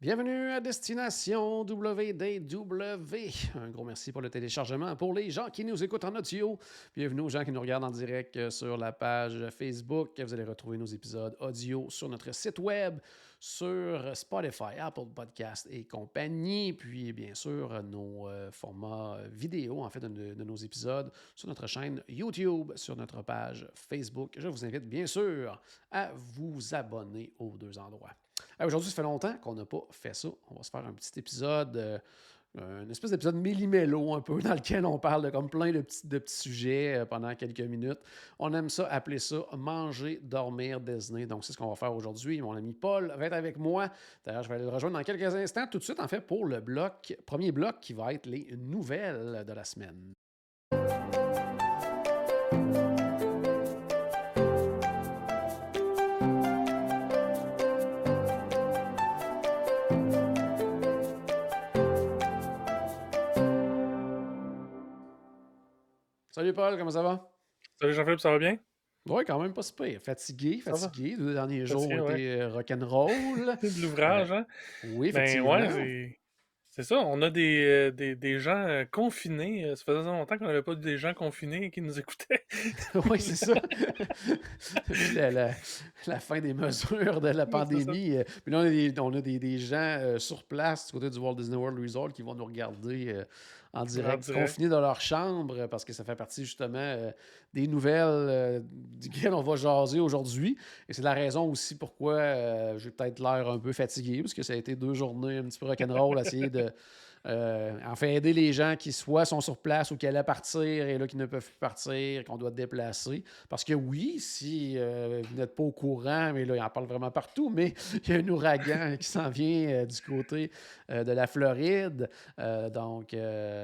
Bienvenue à Destination WDW. Un gros merci pour le téléchargement. Pour les gens qui nous écoutent en audio, bienvenue aux gens qui nous regardent en direct euh, sur la page Facebook. Vous allez retrouver nos épisodes audio sur notre site web, sur Spotify, Apple Podcast et compagnie. Puis, bien sûr, nos euh, formats vidéo, en fait, de, de nos épisodes sur notre chaîne YouTube, sur notre page Facebook. Je vous invite, bien sûr, à vous abonner aux deux endroits. Aujourd'hui, ça fait longtemps qu'on n'a pas fait ça. On va se faire un petit épisode, euh, une espèce d'épisode méli-mélo un peu, dans lequel on parle de comme plein de petits, de petits sujets euh, pendant quelques minutes. On aime ça, appeler ça manger, dormir, Disney. Donc, c'est ce qu'on va faire aujourd'hui. Mon ami Paul va être avec moi. D'ailleurs, je vais aller le rejoindre dans quelques instants, tout de suite, en fait, pour le bloc, premier bloc qui va être les nouvelles de la semaine. Salut Paul, comment ça va? Salut Jean-Philippe, ça va bien? Oui, quand même pas si pire. Fatigué, fatigué. Les deux derniers jours ont été euh, rock'n'roll. de l'ouvrage, hein? Oui, Ben effectivement. ouais, c'est- ça. On a des, euh, des, des gens euh, confinés. Euh, Ça faisait longtemps qu'on n'avait pas des gens confinés qui nous écoutaient. oui, c'est ça. La, la- la fin des mesures de la pandémie. euh, Puis là, on a des, on a des, des gens euh, sur place du côté du Walt Disney World Resort qui vont nous regarder euh, en direct, direct. confinés dans leur chambre, euh, parce que ça fait partie justement euh, des nouvelles euh, duquel on va jaser aujourd'hui. Et c'est la raison aussi pourquoi euh, j'ai peut-être l'air un peu fatigué, parce que ça a été deux journées un petit peu rock'n'roll, à essayer de. euh, en fait, aider les gens qui soit sont sur place ou qui allaient partir et là qui ne peuvent plus partir, qu'on doit déplacer. Parce que oui, si euh, vous n'êtes pas au courant, mais là, il en parle vraiment partout, mais il y a un ouragan qui s'en vient euh, du côté de la Floride. Donc,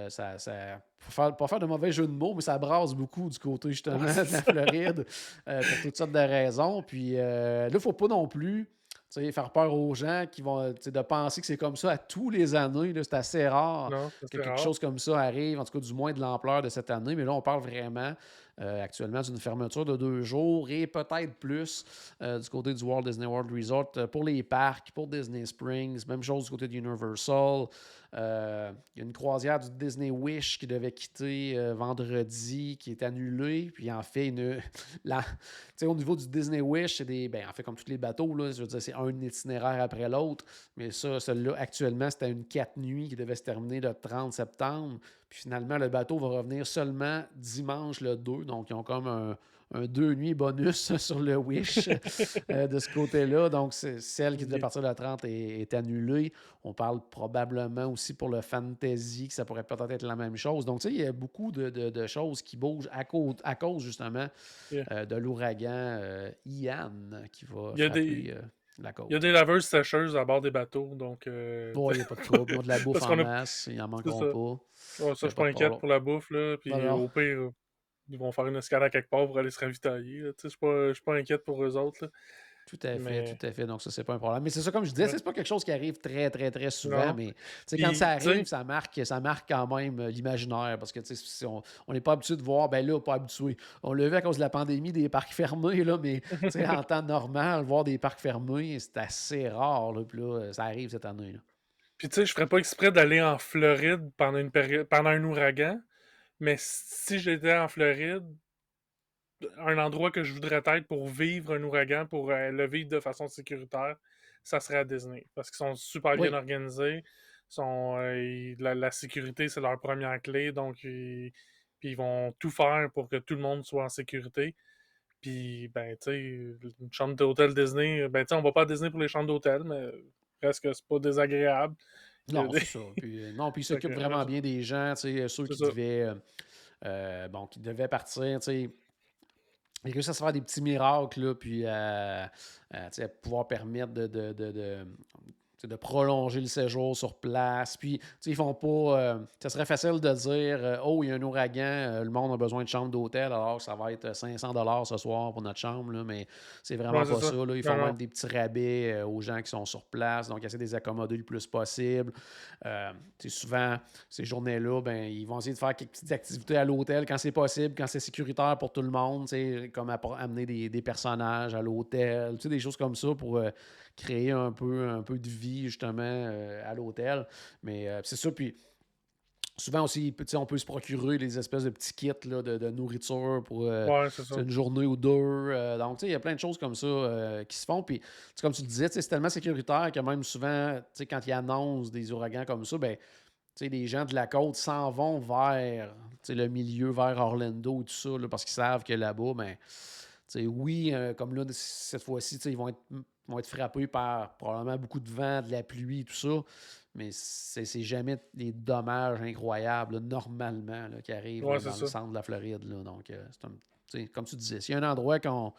ça, ça pour faire, pas faire de mauvais jeu de mots, mais ça brasse beaucoup du côté justement de la Floride euh, pour toutes sortes de raisons. Puis euh, là, il ne faut pas non plus tu sais, faire peur aux gens qui vont de penser que c'est comme ça à tous les années. C'est assez rare Non, que quelque rare. chose comme ça arrive, en tout cas du moins de l'ampleur de cette année. Mais là, on parle vraiment euh, actuellement d'une fermeture de deux jours et peut-être plus euh, du côté du Walt Disney World Resort euh, pour les parcs, pour Disney Springs. Même chose du côté de Universal. Il y a une croisière du Disney Wish qui devait quitter vendredi, qui est annulée. Puis en fait, une, au niveau du Disney Wish, c'est des. Ben, en fait, comme tous les bateaux, là, je veux dire, c'est un itinéraire après l'autre. Mais ça, celui-là, actuellement, c'était une quatre nuits qui devait se terminer le 30 septembre. Puis finalement, le bateau va revenir seulement dimanche le 2. Donc, ils ont comme un, un deux nuits bonus sur le Wish euh, de ce côté-là. Donc, celle qui devait partir le 30 est, est annulée. On parle probablement aussi pour le Fantasy, que ça pourrait peut-être être la même chose. Donc, tu sais, il y a beaucoup de, de- de choses qui bougent à, cause- à cause justement Yeah. euh, de l'ouragan euh, Ian qui va Il y a frapper des- la côte. Il y a des laveuses sécheuses à bord des bateaux, donc Bon, il n'y a pas de trouble. De la bouffe en a- masse. Ils n'en manqueront pas. Ouais, ça, je suis pas inquiète pour la bouffe. Là, puis au pire, euh, ils vont faire une escale à quelque part pour aller se ravitailler. Je suis pas, pas inquiète pour eux autres. là. Tout à fait, Mais- tout à fait. Donc, ça, c'est pas un problème. Mais c'est ça, comme je disais, c'est pas quelque chose qui arrive très, très, très souvent. Non. Mais quand Puis, ça arrive, ça marque, ça marque quand même euh, l'imaginaire. Parce que si on n'est pas habitué de voir, ben là, pas habitué. On l'a vu à cause de la pandémie des parcs fermés, là, mais en temps normal, voir des parcs fermés, c'est assez rare. Là, puis là, ça arrive cette année. là. Puis tu sais, je ferais pas exprès d'aller en Floride pendant une période, pendant un ouragan, mais si j'étais en Floride, un endroit que je voudrais être pour vivre un ouragan, pour euh, le vivre de façon sécuritaire, ça serait à Disney. Parce qu'ils sont super Oui. bien organisés. Sont, euh, ils- la, la sécurité, c'est leur première clé. Donc, ils, puis ils vont tout faire pour que tout le monde soit en sécurité. Puis, ben, tu sais, une chambre d'hôtel Disney, ben, tu sais, on va pas à Disney pour les chambres d'hôtel, mais presque c'est pas désagréable. Il Non, des- c'est ça. Puis, euh, non, puis s'occupent que, vraiment bien des gens, tu sais, ceux qui ça. devaient, euh, euh, bon, qui devaient partir, tu sais. ils réussissent à se faire des petits miracles, là, puis à, à, à pouvoir permettre de, de, de, de de prolonger le séjour sur place. Puis, ils font pas. Euh, ça serait facile de dire euh, Oh, il y a un ouragan, euh, le monde a besoin de chambre d'hôtel, alors ça va être 500 ce soir pour notre chambre. Là, mais c'est vraiment pas ça. là. Ils font même des petits rabais aux gens qui sont sur place. Donc, essaient de les accommoder le plus possible. souvent, ces journées-là, ben, ils vont essayer de faire quelques petites activités à l'hôtel quand c'est possible, quand c'est sécuritaire pour tout le monde, comme amener des, des personnages à l'hôtel, des choses comme ça pour créer un peu, un peu de vie justement euh, à l'hôtel. Mais euh, c'est ça. Puis souvent aussi, on peut se procurer des espèces de petits kits là, de, nourriture pour euh, une journée ou deux. donc, il y a plein de choses comme ça qui se font. Puis, comme tu le disais, c'est tellement sécuritaire que même souvent, quand ils annoncent des ouragans comme ça, ben, les gens de la côte s'en vont vers le milieu, vers Orlando et tout ça, parce qu'ils savent que là-bas, ben, oui, comme là, cette fois-ci, ils vont être vont être frappés par probablement beaucoup de vent, de la pluie, tout ça. Mais c'est jamais des dommages incroyables, normalement, qui arrivent dans le centre de la Floride. Donc, euh, comme tu disais, s'il y a un endroit qu'on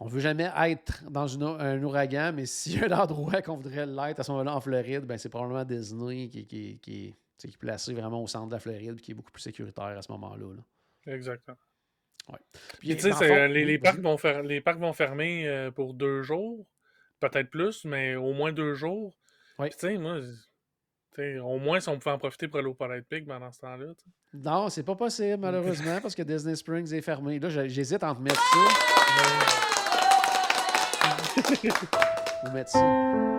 on veut jamais être dans un ouragan, mais s'il y a un endroit qu'on voudrait l'être à ce moment-là en Floride, ben c'est probablement Disney qui, qui, qui, qui, est placé vraiment au centre de la Floride qui est beaucoup plus sécuritaire à ce moment-là. Là. Puis, tu sais, les, parcs vont les parcs vont fermer euh, pour deux jours, peut-être plus, mais au moins deux jours. tu sais, moi, au moins si on pouvait en profiter pour aller au Parade Pig pendant ce temps-là. Non, c'est pas possible, malheureusement, parce que Disney Springs est fermé. Là, j'hésite entre mettre ça. Ou mettre ça.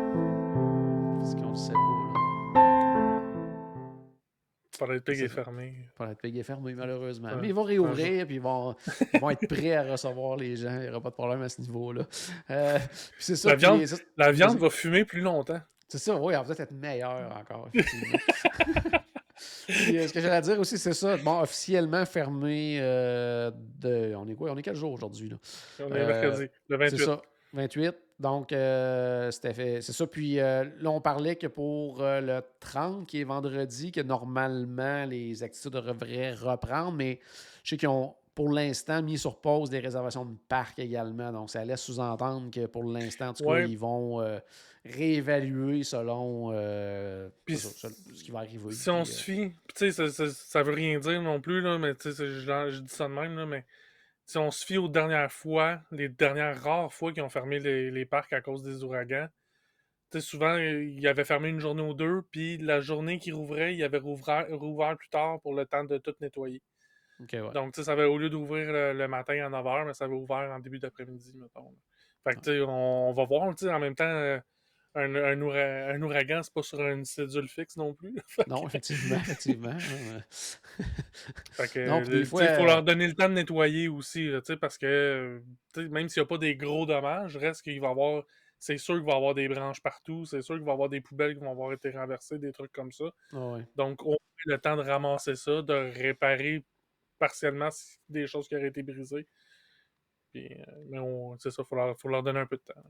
Parade Pig est fermé. Parade Pig est fermé, malheureusement. Mais ils vont réouvrir, puis ils vont, ils vont, être prêts à recevoir les gens. Il n'y aura pas de problème à ce niveau-là. Euh, c'est ça. La viande, la viande va fumer plus longtemps. C'est ça, oui, elle va peut-être être meilleure encore, effectivement. Euh, ce que j'allais dire aussi, c'est ça. Bon, officiellement fermé euh, de. On est quoi? On est quel jour aujourd'hui? On est mercredi, le 28. C'est ça, 28. Donc, euh, c'était fait. C'est ça. Puis euh, là, on parlait que pour euh, le 30, qui est vendredi, que normalement, les activités devraient reprendre, mais je sais qu'ils ont pour l'instant mis sur pause des réservations de parc également. Donc, ça laisse sous-entendre que pour l'instant, en tout cas, ils vont réévaluer selon ce qui va arriver. Si on se fie, tu sais, ça, ne veut rien dire non plus, là, mais tu sais, je, je, dis ça de même, là, mais si on se fie aux dernières fois, les dernières rares fois qu'ils ont fermé les, parcs à cause des ouragans, souvent, ils avaient fermé une journée ou deux, puis la journée qu'ils rouvraient, ils avaient rouvert, plus tard pour le temps de tout nettoyer. Donc, ça avait, au lieu d'ouvrir le, matin à 9h, mais ça avait ouvert en début d'après-midi, mettons. Fait que, on, va voir, en même temps, euh, un, un, un ouragan, c'est pas sur une cédule fixe non plus. non, effectivement, effectivement. il faut leur donner le temps de nettoyer aussi, parce que même s'il n'y a pas des gros dommages, reste qu'il va y avoir. C'est sûr qu'il va y avoir des branches partout, c'est sûr qu'il va y avoir des poubelles qui vont avoir été renversées, des trucs comme ça. Donc, on a le temps de ramasser ça, de réparer partiellement des choses qui auraient été brisées. Puis, euh, mais c'est ça, il faut, faut leur donner un peu de temps.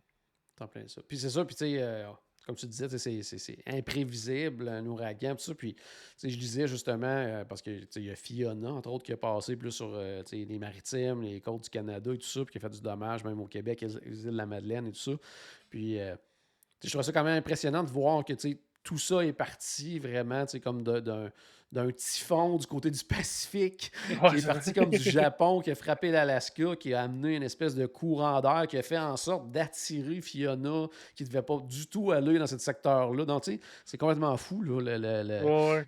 Puis c'est ça, puis tu sais, euh, comme tu disais, c'est imprévisible, un ouragan, tout ça. Puis je disais justement, euh, parce qu'il y a Fiona, entre autres, qui a passé plus sur euh, les maritimes, les côtes du Canada et tout ça, puis qui a fait du dommage, même au Québec, les îles de la Madeleine et tout ça. Puis je trouve ça quand même impressionnant de voir que tout ça est parti vraiment comme d'un d'un typhon du côté du Pacifique, qui est parti comme du Japon, qui a frappé l'Alaska, qui a amené une espèce de courant d'air qui a fait en sorte d'attirer Fiona, qui ne devait pas du tout aller dans ce secteur-là. Donc, tu sais, c'est complètement fou, là, le,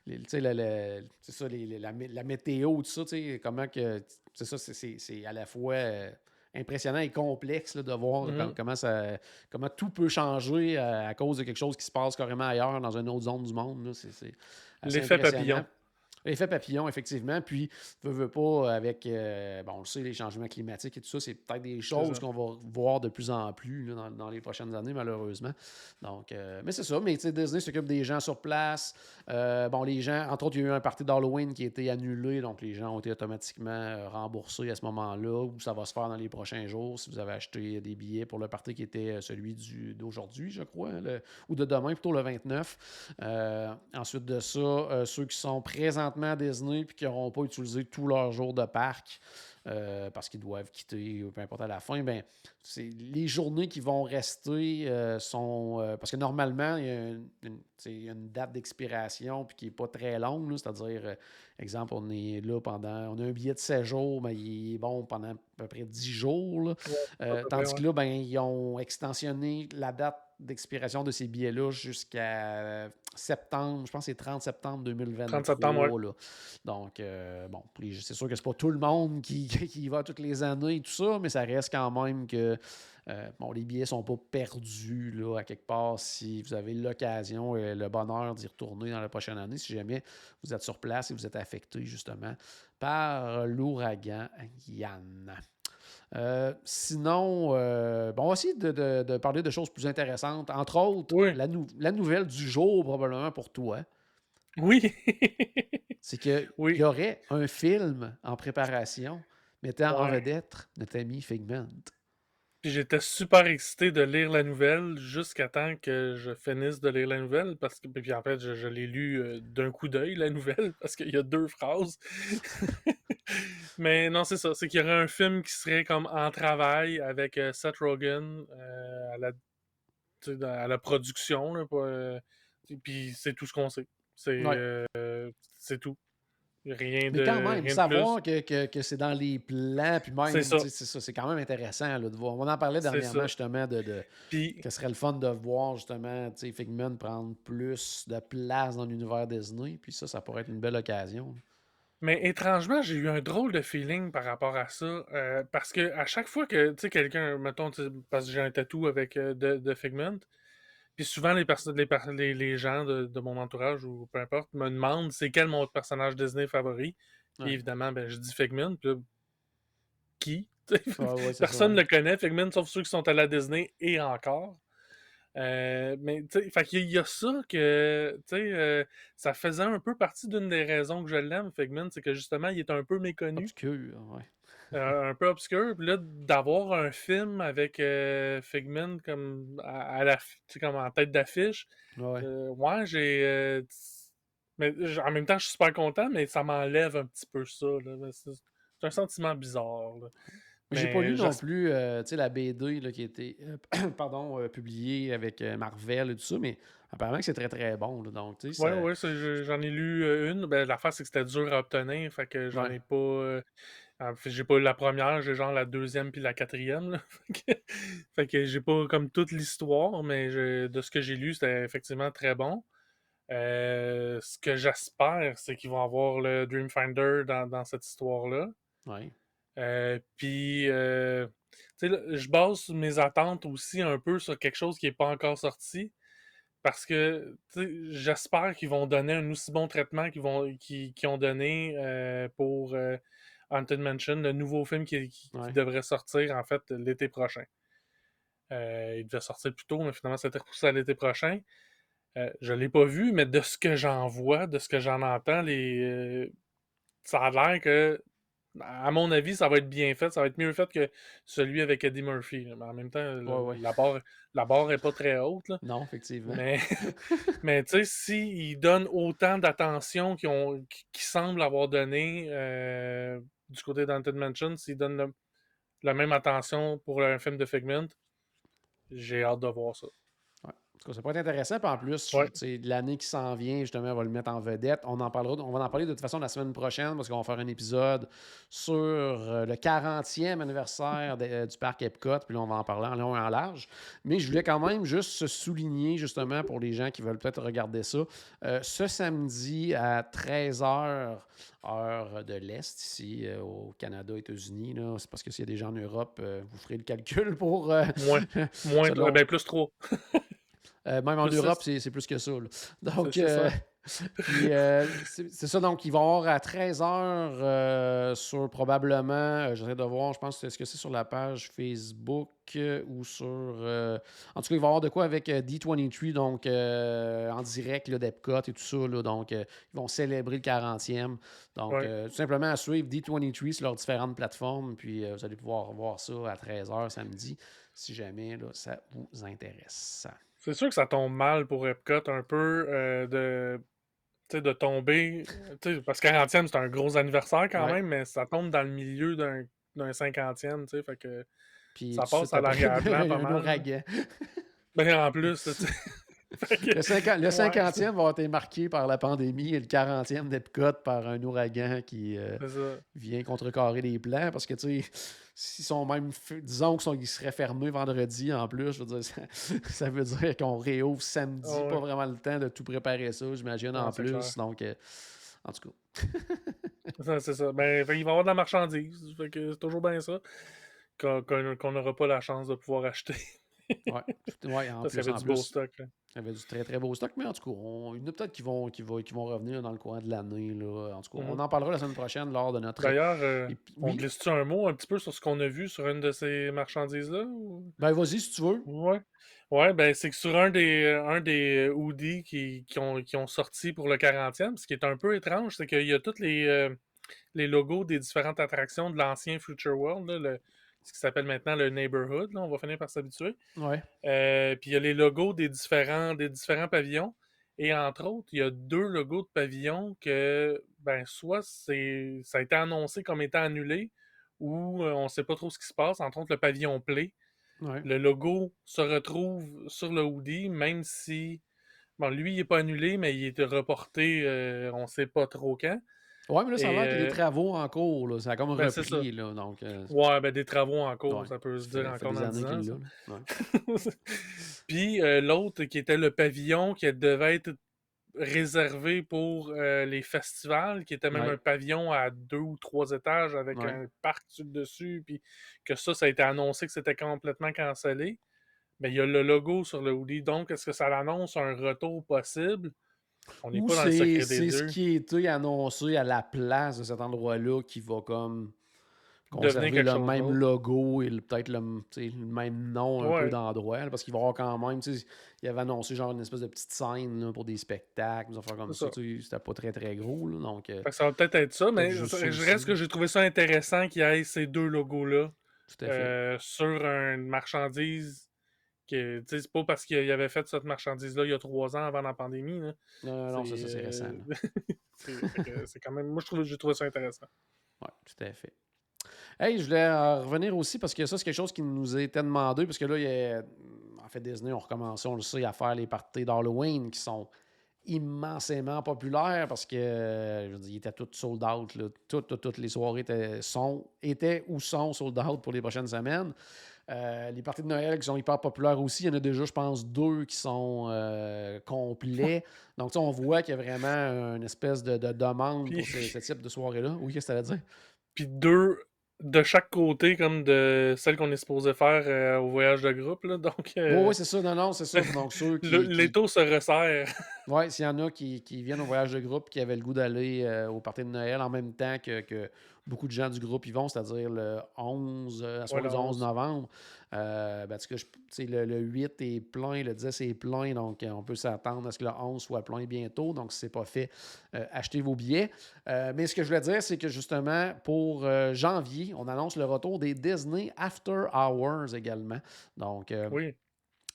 c'est ça, la, météo, tout ça, tu sais, comment que, c'est ça, c'est à la fois... Euh, impressionnant et complexe de voir mm-hmm. comment, ça, comment tout peut changer à, cause de quelque chose qui se passe carrément ailleurs dans une autre zone du monde. C'est L'effet papillon. L'effet papillon, effectivement. Puis, veut, veut pas, avec, euh, bon, on le sait, les changements climatiques et tout ça, c'est peut-être des choses qu'on va voir de plus en plus dans, les prochaines années, malheureusement. Donc, euh, mais c'est ça. Mais Disney s'occupe des gens sur place. Euh, bon, les gens, entre autres, il y a eu un party d'Halloween qui a été annulé, donc les gens ont été automatiquement remboursés à ce moment-là, ou ça va se faire dans les prochains jours si vous avez acheté des billets pour le party qui était celui d'aujourd'hui, je crois, ou de demain, plutôt le 29. ensuite de ça, ceux qui sont présents à Disney puis qui n'auront pas utilisé tous leurs jours de parc. euh, parce qu'ils doivent quitter, peu importe à la fin, ben, c'est les journées qui vont rester euh, sont. euh, parce que normalement, il y a une, date d'expiration puis qui n'est pas très longue. C'est-à-dire, exemple, on est là pendant. On a un billet de séjour, mais il est bon pendant à peu près 10 jours. là. Tandis que là, ben, ils ont extensionné la date d'expiration de ces billets-là jusqu'à septembre, je pense que c'est 30 septembre 2023. 30 septembre, ouais. là. Donc, euh, bon, c'est sûr que c'est pas tout le monde qui, qui y va toutes les années et tout ça, mais ça reste quand même que euh, bon, les billets sont pas perdus là, à quelque part si vous avez l'occasion et le bonheur d'y retourner dans la prochaine année, si jamais vous êtes sur place et vous êtes affecté justement par l'ouragan Yann. Euh, sinon, euh, bon, on va essayer de, de- de parler de choses plus intéressantes. Entre autres, Oui. la, nou- la nouvelle du jour, probablement pour toi, Oui. c'est qu'il Oui. y aurait un film en préparation mettant en Ouais. vedette notre ami Figment. Puis j'étais super excité de lire la nouvelle jusqu'à temps que je finisse de lire la nouvelle parce que puis en fait je, je l'ai lu euh, d'un coup d'œil la nouvelle parce qu'il y a deux phrases. Mais non c'est ça, c'est qu'il y aurait un film qui serait comme en travail avec euh, Seth Rogen euh, à la à la production là, pas, euh, et puis c'est tout ce qu'on sait. C'est Ouais. c'est tout. Rien de Mais quand même, savoir que, que- que c'est dans les plans, puis même, C'est ça. c'est quand même intéressant là, de voir. On en parlait dernièrement justement de, de Puis que ce serait le fun de voir justement Figment prendre plus de place dans l'univers Disney, puis ça, ça pourrait être une belle occasion. Mais étrangement, j'ai eu un drôle de feeling par rapport à ça. euh, parce que à chaque fois que, tu sais, quelqu'un, mettons, tu sais, parce que j'ai un tatou avec euh, de, de Figment, puis souvent les, personnes, les, les, les gens de, de mon entourage ou peu importe me demandent c'est quel mon personnage Disney favori. Puis Ouais. évidemment, ben, je dis Figment. Puis là, qui? Tu sais, Ouais, ouais, c'est Personne ne le connaît, Figment, sauf ceux qui sont à la Disney et encore. Euh, mais tu sais, il y a ça que, tu sais, euh, ça faisait un peu partie d'une des raisons que je l'aime, Figment, c'est que justement, il est un peu méconnu, Obscur, ouais. euh, un peu obscur. Puis là, d'avoir un film avec Figment comme à, la, comme en tête d'affiche, Ouais. ouais, j'ai. mais en même temps, je suis super content, mais ça m'enlève un petit peu ça. c'est un sentiment bizarre. là. J'ai pas Mais lu non plus euh, la BD là, qui a été euh, pardon, euh, publiée avec Marvel et tout ça, mais apparemment que c'est très très bon. là. donc, ça- ouais, je- j'en ai lu une. Ben, l'affaire, c'est que c'était dur à obtenir. Fait que j'en Ouais. ai pas. fait, j'ai pas eu la première, j'ai genre la deuxième puis la quatrième. là. Fait que, fait que j'ai pas comme toute l'histoire, mais je- de ce que j'ai lu, c'était effectivement très bon. Euh, ce que j'espère, c'est qu'ils vont avoir le Dreamfinder dans, dans cette histoire-là. ouais. Euh, puis, euh, je base mes attentes aussi un peu sur quelque chose qui n'est pas encore sorti. Parce que j'espère qu'ils vont donner un aussi bon traitement qu'ils vont ont donné euh, pour Haunted Mansion, le nouveau film qui, qui- qui Ouais. devrait sortir en fait l'été prochain. Il devait sortir plus tôt, mais finalement, c'était repoussé à l'été prochain. Je ne l'ai pas vu, mais de ce que j'en vois, de ce que j'en entends, les, ça a l'air que, à mon avis, ça va être bien fait. Ça va être mieux fait que celui avec Eddie Murphy. Mais en même temps, le- Ouais, ouais. la barre la barre n'est pas très haute. là. Non, effectivement. Mais, mais tu sais, s'ils donnent autant d'attention qu'ils qui semblent avoir donné euh, du côté d'Haunted Mansion, s'ils donnent le- la même attention pour un film de Figment, j'ai hâte de voir ça. Tout cas, ça peut être intéressant. Puis en plus, Ouais. l'année qui s'en vient, justement, on va le mettre en vedette. On en parlera, on va en parler de toute façon la semaine prochaine parce qu'on va faire un épisode sur euh, le 40e anniversaire de- euh, du parc Epcot. Puis là, on va en parler en long et en large. Mais je voulais quand même juste se souligner, justement, pour les gens qui veulent peut-être regarder ça. euh, ce samedi à 13h, heure de l'Est, ici euh, au Canada, États-Unis, c'est parce que s'il y a des gens en Europe, vous ferez le calcul pour. Moins, moins Selon- ben, plus trop. Euh, même en Plus Europe, c'est c'est plus que ça. là. Donc, C'est ça. euh, euh. Donc, ils vont avoir à 13h sur probablement, euh, j'essaie de voir, je pense est-ce que c'est sur la page Facebook euh, ou sur. euh, en tout cas, il va y avoir de quoi avec euh, D23, donc euh, en direct là, d'Epcot et tout ça. là. donc, euh, ils vont célébrer le 40e. Donc, Ouais. euh, tout simplement à suivre D23 sur leurs différentes plateformes. Puis, euh, vous allez pouvoir voir ça à 13h samedi si jamais là, ça vous intéresse. C'est sûr que ça tombe mal pour Epcot un peu euh, de. de tomber. sais, Parce que 40e, c'est un gros anniversaire quand Ouais. même, mais ça tombe dans le milieu d'un d'un 50e, tu sais. Fait que Puis ça passe à l'arrière-plan pas un mal. ouragan. Ben, en plus, Le, 50 le Ouais. 50e va été marqué par la pandémie et le 40e d'Epcot par un ouragan qui euh, vient contrecarrer les plans parce que, tu sais, s'ils sont même, disons qu'ils seraient fermés vendredi en plus, je veux dire, ça, ça veut dire qu'on réouvre samedi, Ah ouais. pas vraiment le temps de tout préparer ça, j'imagine, en plus. clair. Donc, euh, en tout cas, C'est ça. Ben, fait, il va y avoir de la marchandise. C'est toujours bien ça. Qu'on n'aura pas la chance de pouvoir acheter. Ouais, ouais, en plus, y avait en du beau plus, stock. là. il y avait du très très beau stock, mais en tout cas, on- il y en a peut-être qui vont, qui, vont, qui vont revenir dans le courant de l'année. là. En tout cas, Mhm. on en parlera la semaine prochaine lors de notre. D'ailleurs, euh, Et on oui. glisse-tu un mot un petit peu sur ce qu'on a vu sur une de ces marchandises-là? ou- Ben, vas-y si tu veux. Ouais. Ouais, ben c'est que sur un des, un des hoodies qui, qui, ont, qui ont sorti pour le 40e, ce qui est un peu étrange, c'est qu'il y a tous les, euh, les logos des différentes attractions de l'ancien Future World, là, le- ce qui s'appelle maintenant le Neighborhood, là, on va finir par s'habituer. Ouais. Euh, puis il y a les logos des différents, des différents pavillons. Et entre autres, il y a deux logos de pavillons que, ben, soit c'est, ça a été annoncé comme étant annulé, ou euh, on ne sait pas trop ce qui se passe. Entre autres, le pavillon Play. Ouais. Le logo se retrouve sur le hoodie, même si. Bon, lui, il n'est pas annulé, mais il est reporté, euh, on ne sait pas trop quand. Ouais, mais là, ça a Et, l'air qu'il y a des euh, travaux en cours. Là. Ça a comme ben, repris. Là, donc, euh, Ouais, ben des travaux en cours, ouais. ça peut se dire ça encore dans années 10 qu'il ans. l'a, là. Ouais. ça. Puis euh, l'autre qui était le pavillon qui devait être réservé pour euh, les festivals, qui était même Ouais. un pavillon à deux ou trois étages avec un parc sur le dessus, puis que ça, ça a été annoncé que c'était complètement cancellé. Mais il y a le logo sur le hoodie, donc est-ce que ça l'annonce un retour possible? On n'est Ou pas dans le c'est ce qui a été annoncé à la place de cet endroit-là qui va comme conserver le même logo et peut-être le, même nom un peu d'endroit. Parce qu'il va y avoir quand même, il avait annoncé genre une espèce de petite scène là, pour des spectacles, des affaires comme ça. C'était pas très très gros. Là, donc, euh, ça va peut-être être ça, mais je reste que j'ai trouvé ça intéressant qu'il y ait ces deux logos-là. euh, sur une marchandise c'est pas parce qu'il avait fait cette marchandise-là il y a trois ans avant la pandémie. là. non, non, c'est ça, c'est euh, récent. là. c'est quand même. Moi, je trouve, j'ai trouvé ça intéressant. Oui, tout à fait. Hey, je voulais euh, revenir aussi parce que ça, c'est quelque chose qui nous été demandé, parce que là, il y a, en fait, Disney ont recommencé, on le sait, à faire les parties d'Halloween qui sont immensément populaires parce que, euh, je veux dire, ils étaient tous sold out. là. Toutes les soirées étaient, sont, étaient ou sont sold out pour les prochaines semaines. Euh, les parties de Noël qui sont hyper populaires aussi, il y en a déjà, je pense, deux qui sont euh, complets. Donc, on voit qu'il y a vraiment une espèce de, de demande pour ce, ce type de soirée-là. Oui, qu'est-ce que tu allais dire? Puis deux de chaque côté, comme de celle qu'on est supposé faire euh, au voyage de groupe. Là. Donc, euh, Oui, oui, c'est ça. Non, non, c'est ça. Donc, ceux qui. le- qui- l'étau se resserre. Ouais, s'il y en a qui, qui viennent au voyage de groupe qui avaient le goût d'aller euh, au party de Noël en même temps que, que beaucoup de gens du groupe y vont, c'est-à-dire le 11, euh, soirée le du 11 11. novembre. Euh, ben, cas, je- tu sais, le, le 8 est plein, le 10 est plein, donc euh, on peut s'attendre à ce que le 11 soit plein bientôt. Donc, si ce n'est pas fait, euh, achetez vos billets. Euh, mais ce que je voulais dire, c'est que justement, pour janvier, on annonce le retour des Disney After Hours également. Donc, Oui.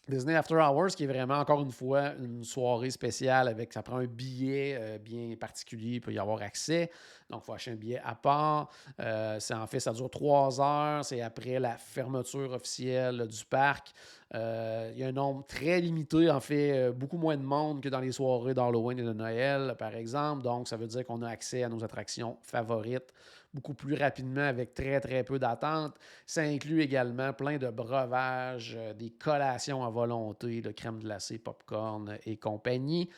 Disney After Hours, qui est vraiment, encore une fois, une soirée spéciale avec, ça prend un billet euh, bien particulier, il peut y avoir accès. Donc, il faut acheter un billet à part. Euh, en fait, ça dure trois heures. C'est après la fermeture officielle du parc. Euh, il y a un nombre très limité, en fait, beaucoup moins de monde que dans les soirées d'Halloween et de Noël, par exemple. Donc, ça veut dire qu'on a accès à nos attractions favorites beaucoup plus rapidement avec très, très peu d'attente. Ça inclut également plein de breuvages, euh, des collations à volonté, de crème glacée, popcorn et compagnie.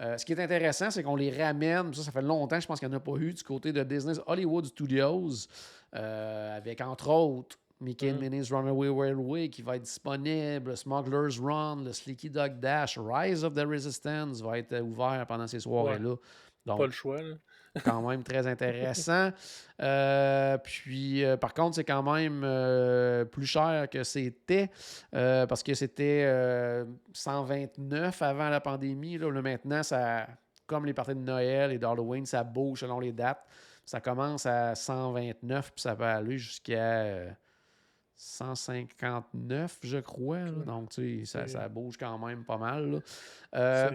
Euh, ce qui est intéressant, c'est qu'on les ramène. Ça, ça fait longtemps, je pense qu'il n'y en a pas eu du côté de Disney Hollywood Studios, euh, avec entre autres Mickey and Mm. Minnie's Runaway Railway qui va être disponible, Smuggler's Run, le Sleeky Dog Dash, Rise of the Resistance va être ouvert pendant ces soirées-là. Donc, Pas le choix. là. quand même très intéressant. Euh, puis, euh, par contre, c'est quand même euh, plus cher que c'était parce que c'était euh, 129 avant la pandémie. Là, Là, maintenant, ça, comme les parties de Noël et d'Halloween, ça bouge selon les dates. Ça commence à 129 puis ça peut aller jusqu'à euh, 159, je crois. là. Donc, tu sais, ça, bouge quand même pas mal.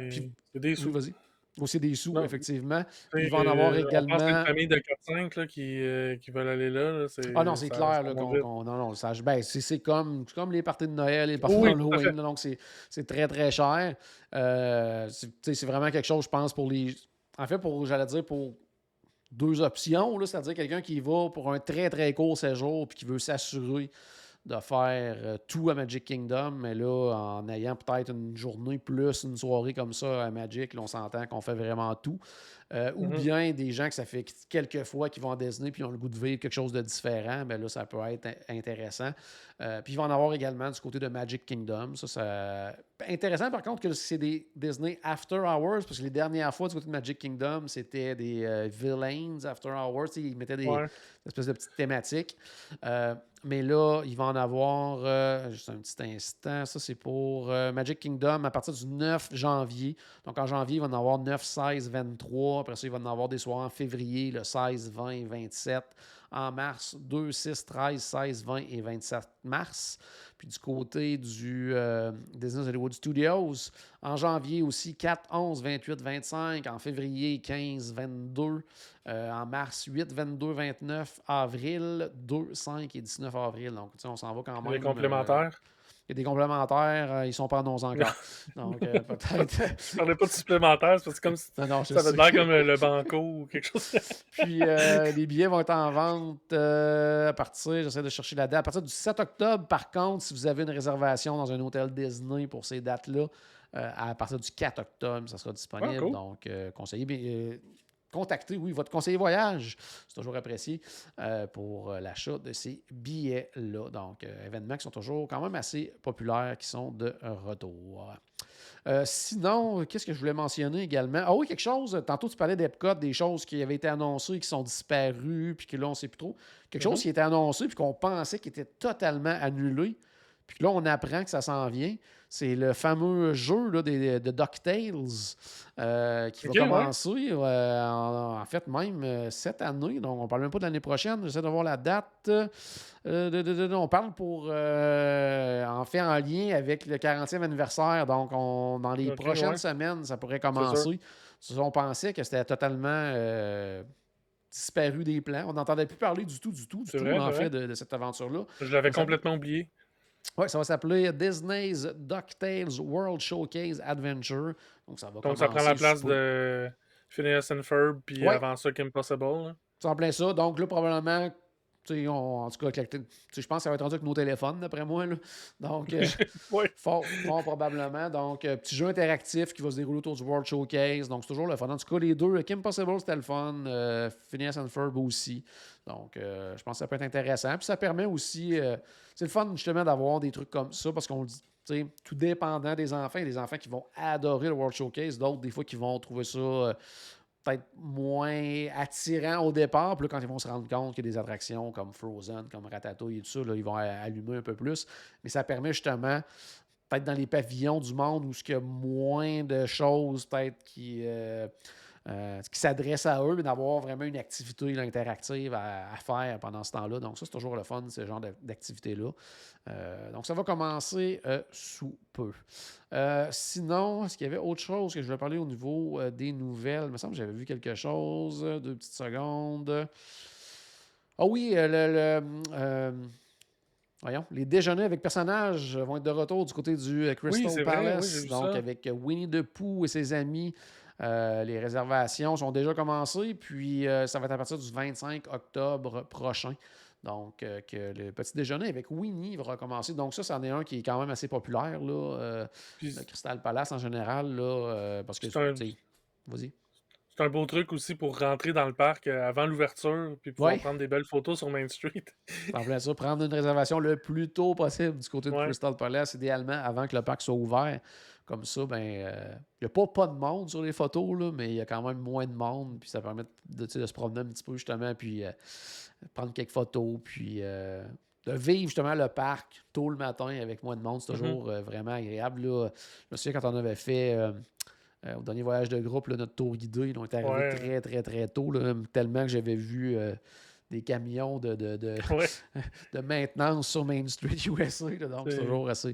puis- des sous. vas-y. Aussi des sous, Non. effectivement. Il va en avoir euh, également. une famille de 4-5 là, qui, euh, qui veulent aller là. là, Ah non, c'est, c'est clair. Là, qu'on, qu'on- non, non, ça, ben, c'est, c'est comme, c'est comme les parties de Noël, les parties Oui, d'Halloween. Donc, c'est, c'est très, très cher. Euh, c'est, c'est vraiment quelque chose, je pense, pour les. En fait, pour, j'allais dire, pour deux options. là, C'est-à-dire quelqu'un qui va pour un très, très court séjour puis qui veut s'assurer de faire euh, tout à Magic Kingdom, mais là, en ayant peut-être une journée plus une soirée comme ça à Magic, là, on s'entend qu'on fait vraiment tout. Euh, Ou Mhm. bien des gens que ça fait quelques fois qu'ils vont à Disney puis ont le goût de vivre quelque chose de différent, ben là, ça peut être in- intéressant. Euh, puis il va en avoir également du côté de Magic Kingdom. Ça, ça... Intéressant par contre que c'est des Disney After Hours, parce que les dernières fois du côté de Magic Kingdom, c'était des euh, Villains After Hours. Ils mettaient des, Ouais. espèce de petites thématiques. Mais là, il va en avoir, euh, juste un petit instant, ça c'est pour euh, Magic Kingdom à partir du 9 janvier. Donc en janvier, il va en avoir 9, 16, 23. Après ça, il va en avoir des soirs en février, le 16, 20, 27. En mars, 2, 6, 13, 16, 20 et 27 mars. Puis du côté du euh, Disney Hollywood Studios, en janvier aussi 4, 11, 28, 25. En février, 15, 22. Euh, en mars, 8, 22, 29. Avril, 2, 5 et 19 avril. Donc, on s'en va quand même. Les euh, complémentaires. Il y a des complémentaires, euh, ils sont pas annoncés encore. Donc, euh, peut-être. Je parlais pas de supplémentaires, c'est comme si non, non, ça avait l'air comme euh, le banco ou quelque chose. Puis les billets vont être en vente à partir, j'essaie de chercher la date, à partir du 7 octobre. Par contre, si vous avez une réservation dans un hôtel Disney pour ces dates-là, à partir du 4 octobre, ça sera disponible. Ah, cool. Donc, conseillez, bien, contactez, oui, votre conseiller voyage. C'est toujours apprécié euh, pour euh, l'achat de ces billets-là. Donc, euh, événements qui sont toujours quand même assez populaires, qui sont de retour. Euh, sinon, qu'est-ce que je voulais mentionner également? Ah oui, quelque chose. Tantôt, tu parlais d'Epcot, des choses qui avaient été annoncées, qui sont disparues, puis que là, on ne sait plus trop. Quelque chose Mhm. qui était annoncé, puis qu'on pensait qu'il était totalement annulé, puis que là, on apprend que ça s'en vient. C'est le fameux jeu là, des- de DuckTales euh, qui va ouais. commencer, euh, en, en fait, même euh, cette année. Donc, on ne parle même pas de l'année prochaine. J'essaie de voir la date. Euh, de- de- de- on parle pour, en fait, en lien avec le 40e anniversaire. Donc, on, dans les prochaines ouais. semaines, ça pourrait commencer. On pensait que c'était totalement disparu des plans. On n'entendait plus parler du tout, du tout, du tout, vrai, en fait, de, de cette aventure-là. Je l'avais complètement oublié. Oui, ça va s'appeler Disney's DuckTales World Showcase Adventure. Donc, ça va Donc ça prend la place de Phineas and Ferb, puis Ouais. avant ça, Kim Possible. C'est en plein ça. Donc là, probablement, on- en tout cas, je pense que ça va être rendu avec nos téléphones, d'après moi. là. Donc, euh, fort, fort probablement. Donc, euh, petit jeu interactif qui va se dérouler autour du World Showcase. Donc, c'est toujours le fun. En tout cas, les deux, Kim Possible, c'était le fun. Euh, Phineas and Ferb aussi. Donc, je pense que ça peut être intéressant. Puis ça permet aussi, c'est le fun justement d'avoir des trucs comme ça parce qu'on le dit, tu sais, tout dépendant des enfants. Il y a des enfants qui vont adorer le World Showcase, d'autres, des fois, qui vont trouver ça euh, peut-être moins attirant au départ. Puis là, quand ils vont se rendre compte qu'il y a des attractions comme Frozen, comme Ratatouille et tout ça, ils vont allumer un peu plus. Mais ça permet justement, peut-être dans les pavillons du monde où il y a moins de choses, peut-être qui. euh, euh, qui s'adressent à eux, mais d'avoir vraiment une activité interactive à, à faire pendant ce temps-là. Donc, ça, c'est toujours le fun, ce genre d'activité-là. Euh, donc, ça va commencer euh, sous peu. Sinon, est-ce qu'il y avait autre chose que je voulais parler au niveau des nouvelles? Il me semble que j'avais vu quelque chose. Deux petites secondes. Ah oui, le. le, voyons, les déjeuners avec personnages vont être de retour du côté du Crystal oui, Palace. donc, ça. avec Winnie the Pooh et ses amis. Euh, les réservations sont déjà commencées, puis euh, ça va être à partir du 25 octobre prochain. Donc, euh, que le petit déjeuner avec Winnie va recommencer. Donc, ça, c'en est un qui est quand même assez populaire, là, Puis le Crystal Palace en général, là, parce que, vas-y. c'est un beau truc aussi pour rentrer dans le parc avant l'ouverture, puis pouvoir Ouais. prendre des belles photos sur Main Street. En plein ça, prendre une réservation le plus tôt possible du côté de Ouais. Crystal Palace, idéalement avant que le parc soit ouvert. Comme ça, ben, il n'y a pas pas de monde sur les photos, là, mais il y a quand même moins de monde, puis ça permet de, de se promener un petit peu justement, puis euh, prendre quelques photos, puis euh, de vivre justement le parc tôt le matin avec moins de monde. C'est Mhm. toujours euh, vraiment agréable. Là. Je me souviens quand on avait fait euh, euh, au dernier voyage de groupe, là, notre tour guidé, on est arrivé Ouais. très, très, très tôt, là, tellement que j'avais vu euh, des camions de, de, de, Ouais. de maintenance sur Main Street USA. là, donc, C'est- toujours assez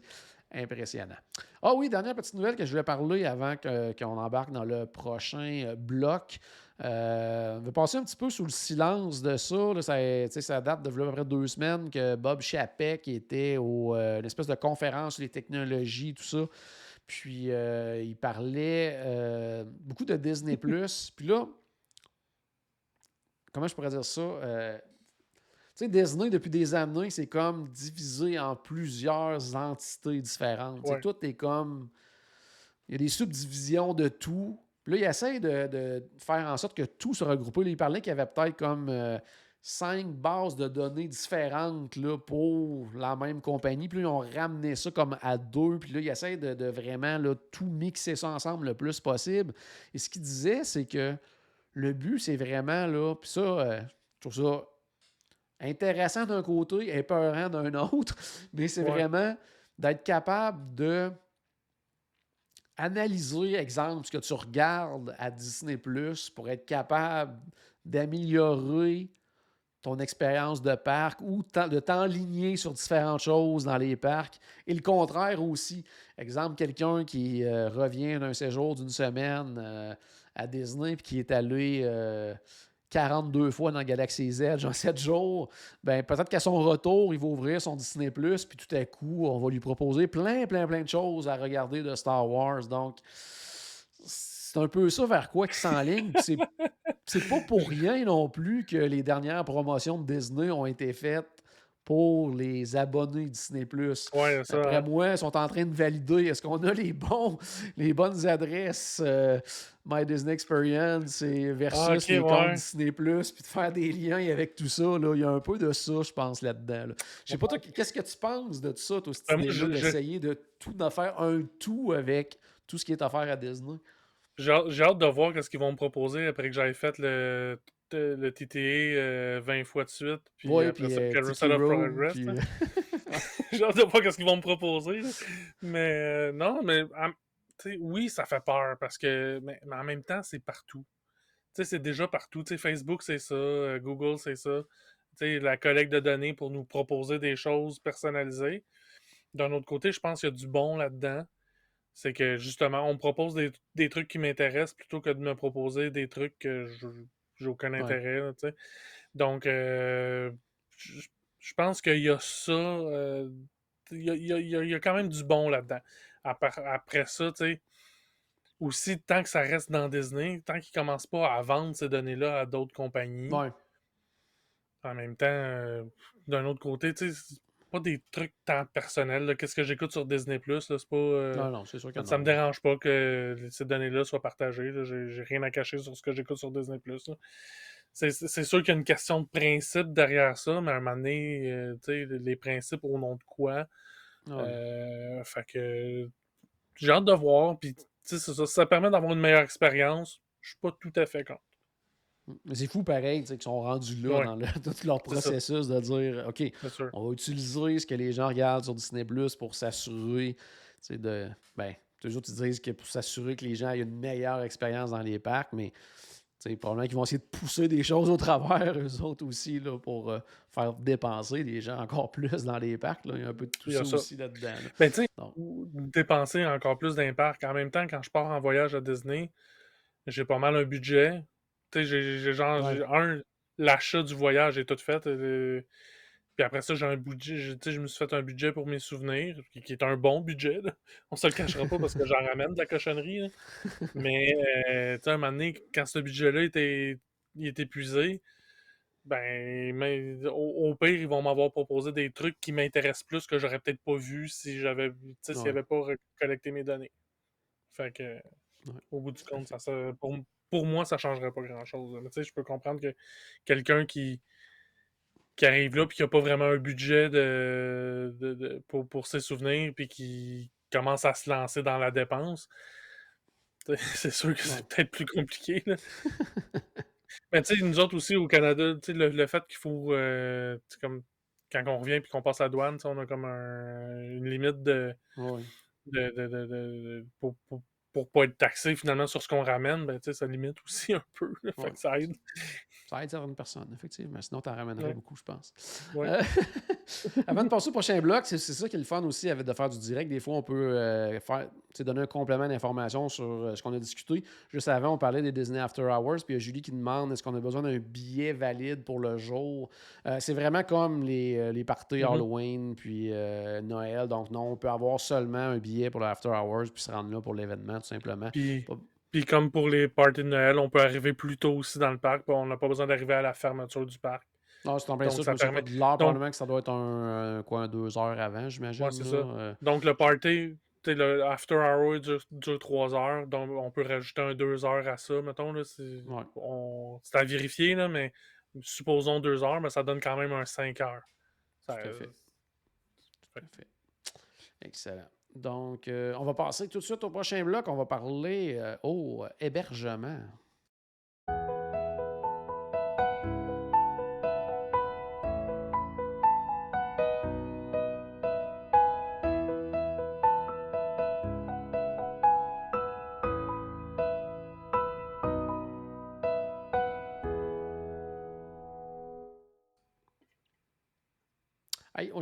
impressionnant. Ah oui, dernière petite nouvelle que je voulais parler avant qu'on embarque dans le prochain euh, bloc. Euh, on va passer un petit peu sous le silence de ça. ça, ça, date de à peu près deux semaines que Bob Chapek qui était au euh, une espèce de conférence sur les technologies, tout ça. Puis il parlait beaucoup de Disney. Puis là, comment je pourrais dire ça? Tu sais, Disney, depuis des années, c'est comme divisé en plusieurs entités différentes. Tout est comme. Il y a des subdivisions de tout. Puis là, il essaie de, faire en sorte que tout se regroupe. il parlait qu'il y avait peut-être comme euh, cinq bases de données différentes là, pour la même compagnie. Puis là, ils ont ramené ça comme à deux. Puis là, il essaie de, vraiment là, tout mixer ça ensemble le plus possible. Et ce qu'il disait, c'est que le but, c'est vraiment là. Puis ça, euh, je trouve ça intéressant d'un côté, épeurant d'un autre, mais c'est vraiment d'être capable de analyser, exemple, ce que tu regardes à Disney Plus pour être capable d'améliorer ton expérience de parc ou de t'enligner sur différentes choses dans les parcs. Et le contraire aussi. Exemple, quelqu'un qui euh, revient d'un séjour d'une semaine euh, à Disney et qui est allé euh, 42 fois dans Galaxy Z en 7 jours, ben peut-être qu'à son retour, il va ouvrir son Disney Plus, puis tout à coup, on va lui proposer plein, plein, plein de choses à regarder de Star Wars. Donc, c'est un peu ça vers quoi il s'enligne. C'est pas pour rien non plus que les dernières promotions de Disney ont été faites pour les abonnés Disney+. Ouais, Après moi, ils sont en train de valider est-ce qu'on a les bons, les bonnes adresses euh, My Disney Experience versus les comptes Disney+, puis de faire des liens avec tout ça. Là. Il y a un peu de ça, je pense, là-dedans. Je sais pas, toi, qu'est-ce que tu penses de tout ça, toi, cette idée d'essayer de tout de faire un tout avec tout ce qui est offert à Disney? J'ai hâte de voir ce qu'ils vont me proposer après que j'aille fait le le TTA 20 euh, fois de suite, puis ouais, après puis, ça, Carousel of Progress. Puis... J'ai hâte de voir ce qu'ils vont me proposer. Mais euh, non, mais oui, ça fait peur parce que, mais, en même temps, c'est partout. C'est déjà partout. T'sais, Facebook, c'est ça. Euh, Google, c'est ça. T'sais, la collecte de données pour nous proposer des choses personnalisées. D'un autre côté, je pense qu'il y a du bon là-dedans. C'est que justement, on me propose des, des trucs qui m'intéressent plutôt que de me proposer des trucs que je j'ai aucun intérêt. Donc, euh, je pense qu'il y a ça. Euh, il y, a, quand même du bon là-dedans. Après, ça, tu sais, aussi, tant que ça reste dans Disney, tant qu'ils ne commencent pas à vendre ces données-là à d'autres compagnies, en même temps, euh, d'un autre côté, tu sais, pas des trucs tant personnels. Qu'est-ce que j'écoute sur Disney Plus, c'est pas. non, non, c'est sûr que Ça me dérange pas que ces données-là soient partagées. J'ai rien à cacher sur ce que j'écoute sur Disney Plus. C'est sûr qu'il y a une question de principe derrière ça, mais à un moment donné, euh, les principes au nom de quoi. Euh, fait que j'ai hâte de voir. Puis, ça, ça permet d'avoir une meilleure expérience. Je suis pas tout à fait contre. C'est fou pareil, qu'ils sont rendus là dans tout leur processus de dire OK, on va utiliser ce que les gens regardent sur Disney Plus pour s'assurer de. Ben, toujours tu dis que pour s'assurer que les gens aient une meilleure expérience dans les parcs, mais probablement qu'ils vont essayer de pousser des choses au travers, eux autres aussi, là, pour euh, faire dépenser les gens encore plus dans les parcs. Là. Il y a un peu de tout ça, aussi là-dedans. Ben, tu sais, dépenser encore plus dans les parcs. En même temps, quand je pars en voyage à Disney, j'ai pas mal un budget. Tu sais, j'ai genre, un, l'achat du voyage est tout fait. Euh, puis après ça, j'ai un budget. Je, je me suis fait un budget pour mes souvenirs, qui, est un bon budget. On se le cachera pas parce que j'en ramène de la cochonnerie. Mais euh, tu sais, un moment donné, quand ce budget-là était, il est épuisé, ben, mais, au, pire, ils vont m'avoir proposé des trucs qui m'intéressent plus que j'aurais peut-être pas vu si j'avais s'il n'y avait pas collecté mes données. Fait que, au bout du compte, ça, ça pour, pour moi, ça ne changerait pas grand-chose. Mais tu sais, je peux comprendre que quelqu'un qui, qui arrive là et qui n'a pas vraiment un budget de, pour, pour, ses souvenirs puis qui commence à se lancer dans la dépense, c'est sûr que c'est peut-être plus compliqué. Mais tu sais, nous autres aussi au Canada, le, le fait qu'il faut, euh, comme quand on revient et qu'on passe à la douane, on a comme une limite de, de, pour, pour pas être taxé finalement sur ce qu'on ramène, ben, ça limite aussi un peu. fait que ça aide. Ça aide certaines personnes, effectivement. Sinon, tu en ramènerais Ouais. beaucoup, je pense. Ouais. Euh, avant de passer au prochain bloc, c'est ça qui est le fun aussi avec de faire du direct. Des fois, on peut euh, faire, donner un complément d'information sur euh, ce qu'on a discuté. Juste avant, on parlait des Disney After Hours, puis il y a Julie qui demande est-ce qu'on a besoin d'un billet valide pour le jour? C'est vraiment comme les, les parties Mhm. Halloween puis Noël. Donc, non, on peut avoir seulement un billet pour le After Hours puis se rendre là pour l'événement, tout simplement. Puis, Pas- puis comme pour les parties de Noël, on peut arriver plus tôt aussi dans le parc. On n'a pas besoin d'arriver à la fermeture du parc. Non, c'est en plein ça. Ça permet- de l'heure, probablement que ça doit être un, un- quoi, deux heures avant, j'imagine. Ouais, c'est là. ça. Euh, Donc le party, tu sais, le after hour dure, dure 3 heures. Donc on peut rajouter un 2 heures à ça, mettons. Là, c'est, Ouais. on- c'est à vérifier, là, mais supposons 2 heures, mais ça donne quand même un 5 heures. Ça- Tout à fait. Tout à fait. Excellent. Donc, euh, on va passer tout de suite au prochain bloc. On va parler euh, au hébergement.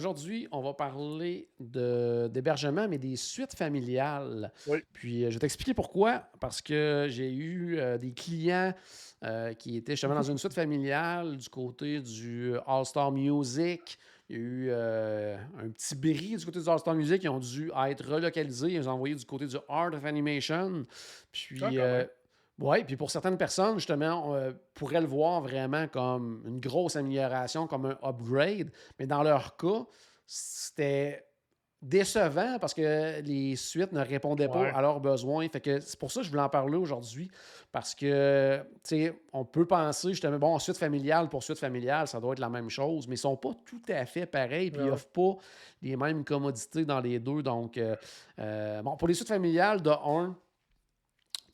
Aujourd'hui, on va parler d'hébergement, mais des suites familiales. Oui. Puis, euh, je vais t'expliquer pourquoi. Parce que j'ai eu euh, des clients euh, qui étaient justement dans une suite familiale du côté du All-Star Music. Il y a eu euh, un petit bris du côté du All-Star Music. Ils ont dû être relocalisés. Ils ont envoyé du côté du Art of Animation. Puis, Ah. Oui, puis pour certaines personnes, justement, on euh, pourrait le voir vraiment comme une grosse amélioration, comme un upgrade. Mais dans leur cas, c'était décevant parce que les suites ne répondaient Ouais. pas à leurs besoins. Fait que c'est pour ça que je voulais en parler aujourd'hui. Parce que, tu sais, on peut penser justement, bon, suite familiale pour suite familiale, ça doit être la même chose, mais ils ne sont pas tout à fait pareils, puis ils Ouais. n'offrent pas les mêmes commodités dans les deux. Donc, euh, euh, bon, pour les suites familiales, de 1, il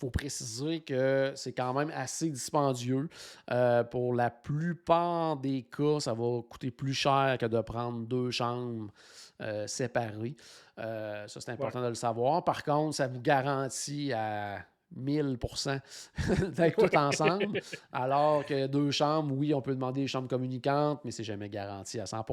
faut préciser que c'est quand même assez dispendieux. Euh, pour la plupart des cas, ça va coûter plus cher que de prendre deux chambres euh, séparées. Euh, ça, c'est important de le savoir. Par contre, ça vous garantit à 1000% d'être tout ensemble. Alors que deux chambres, oui, on peut demander des chambres communicantes, mais c'est jamais garanti à 100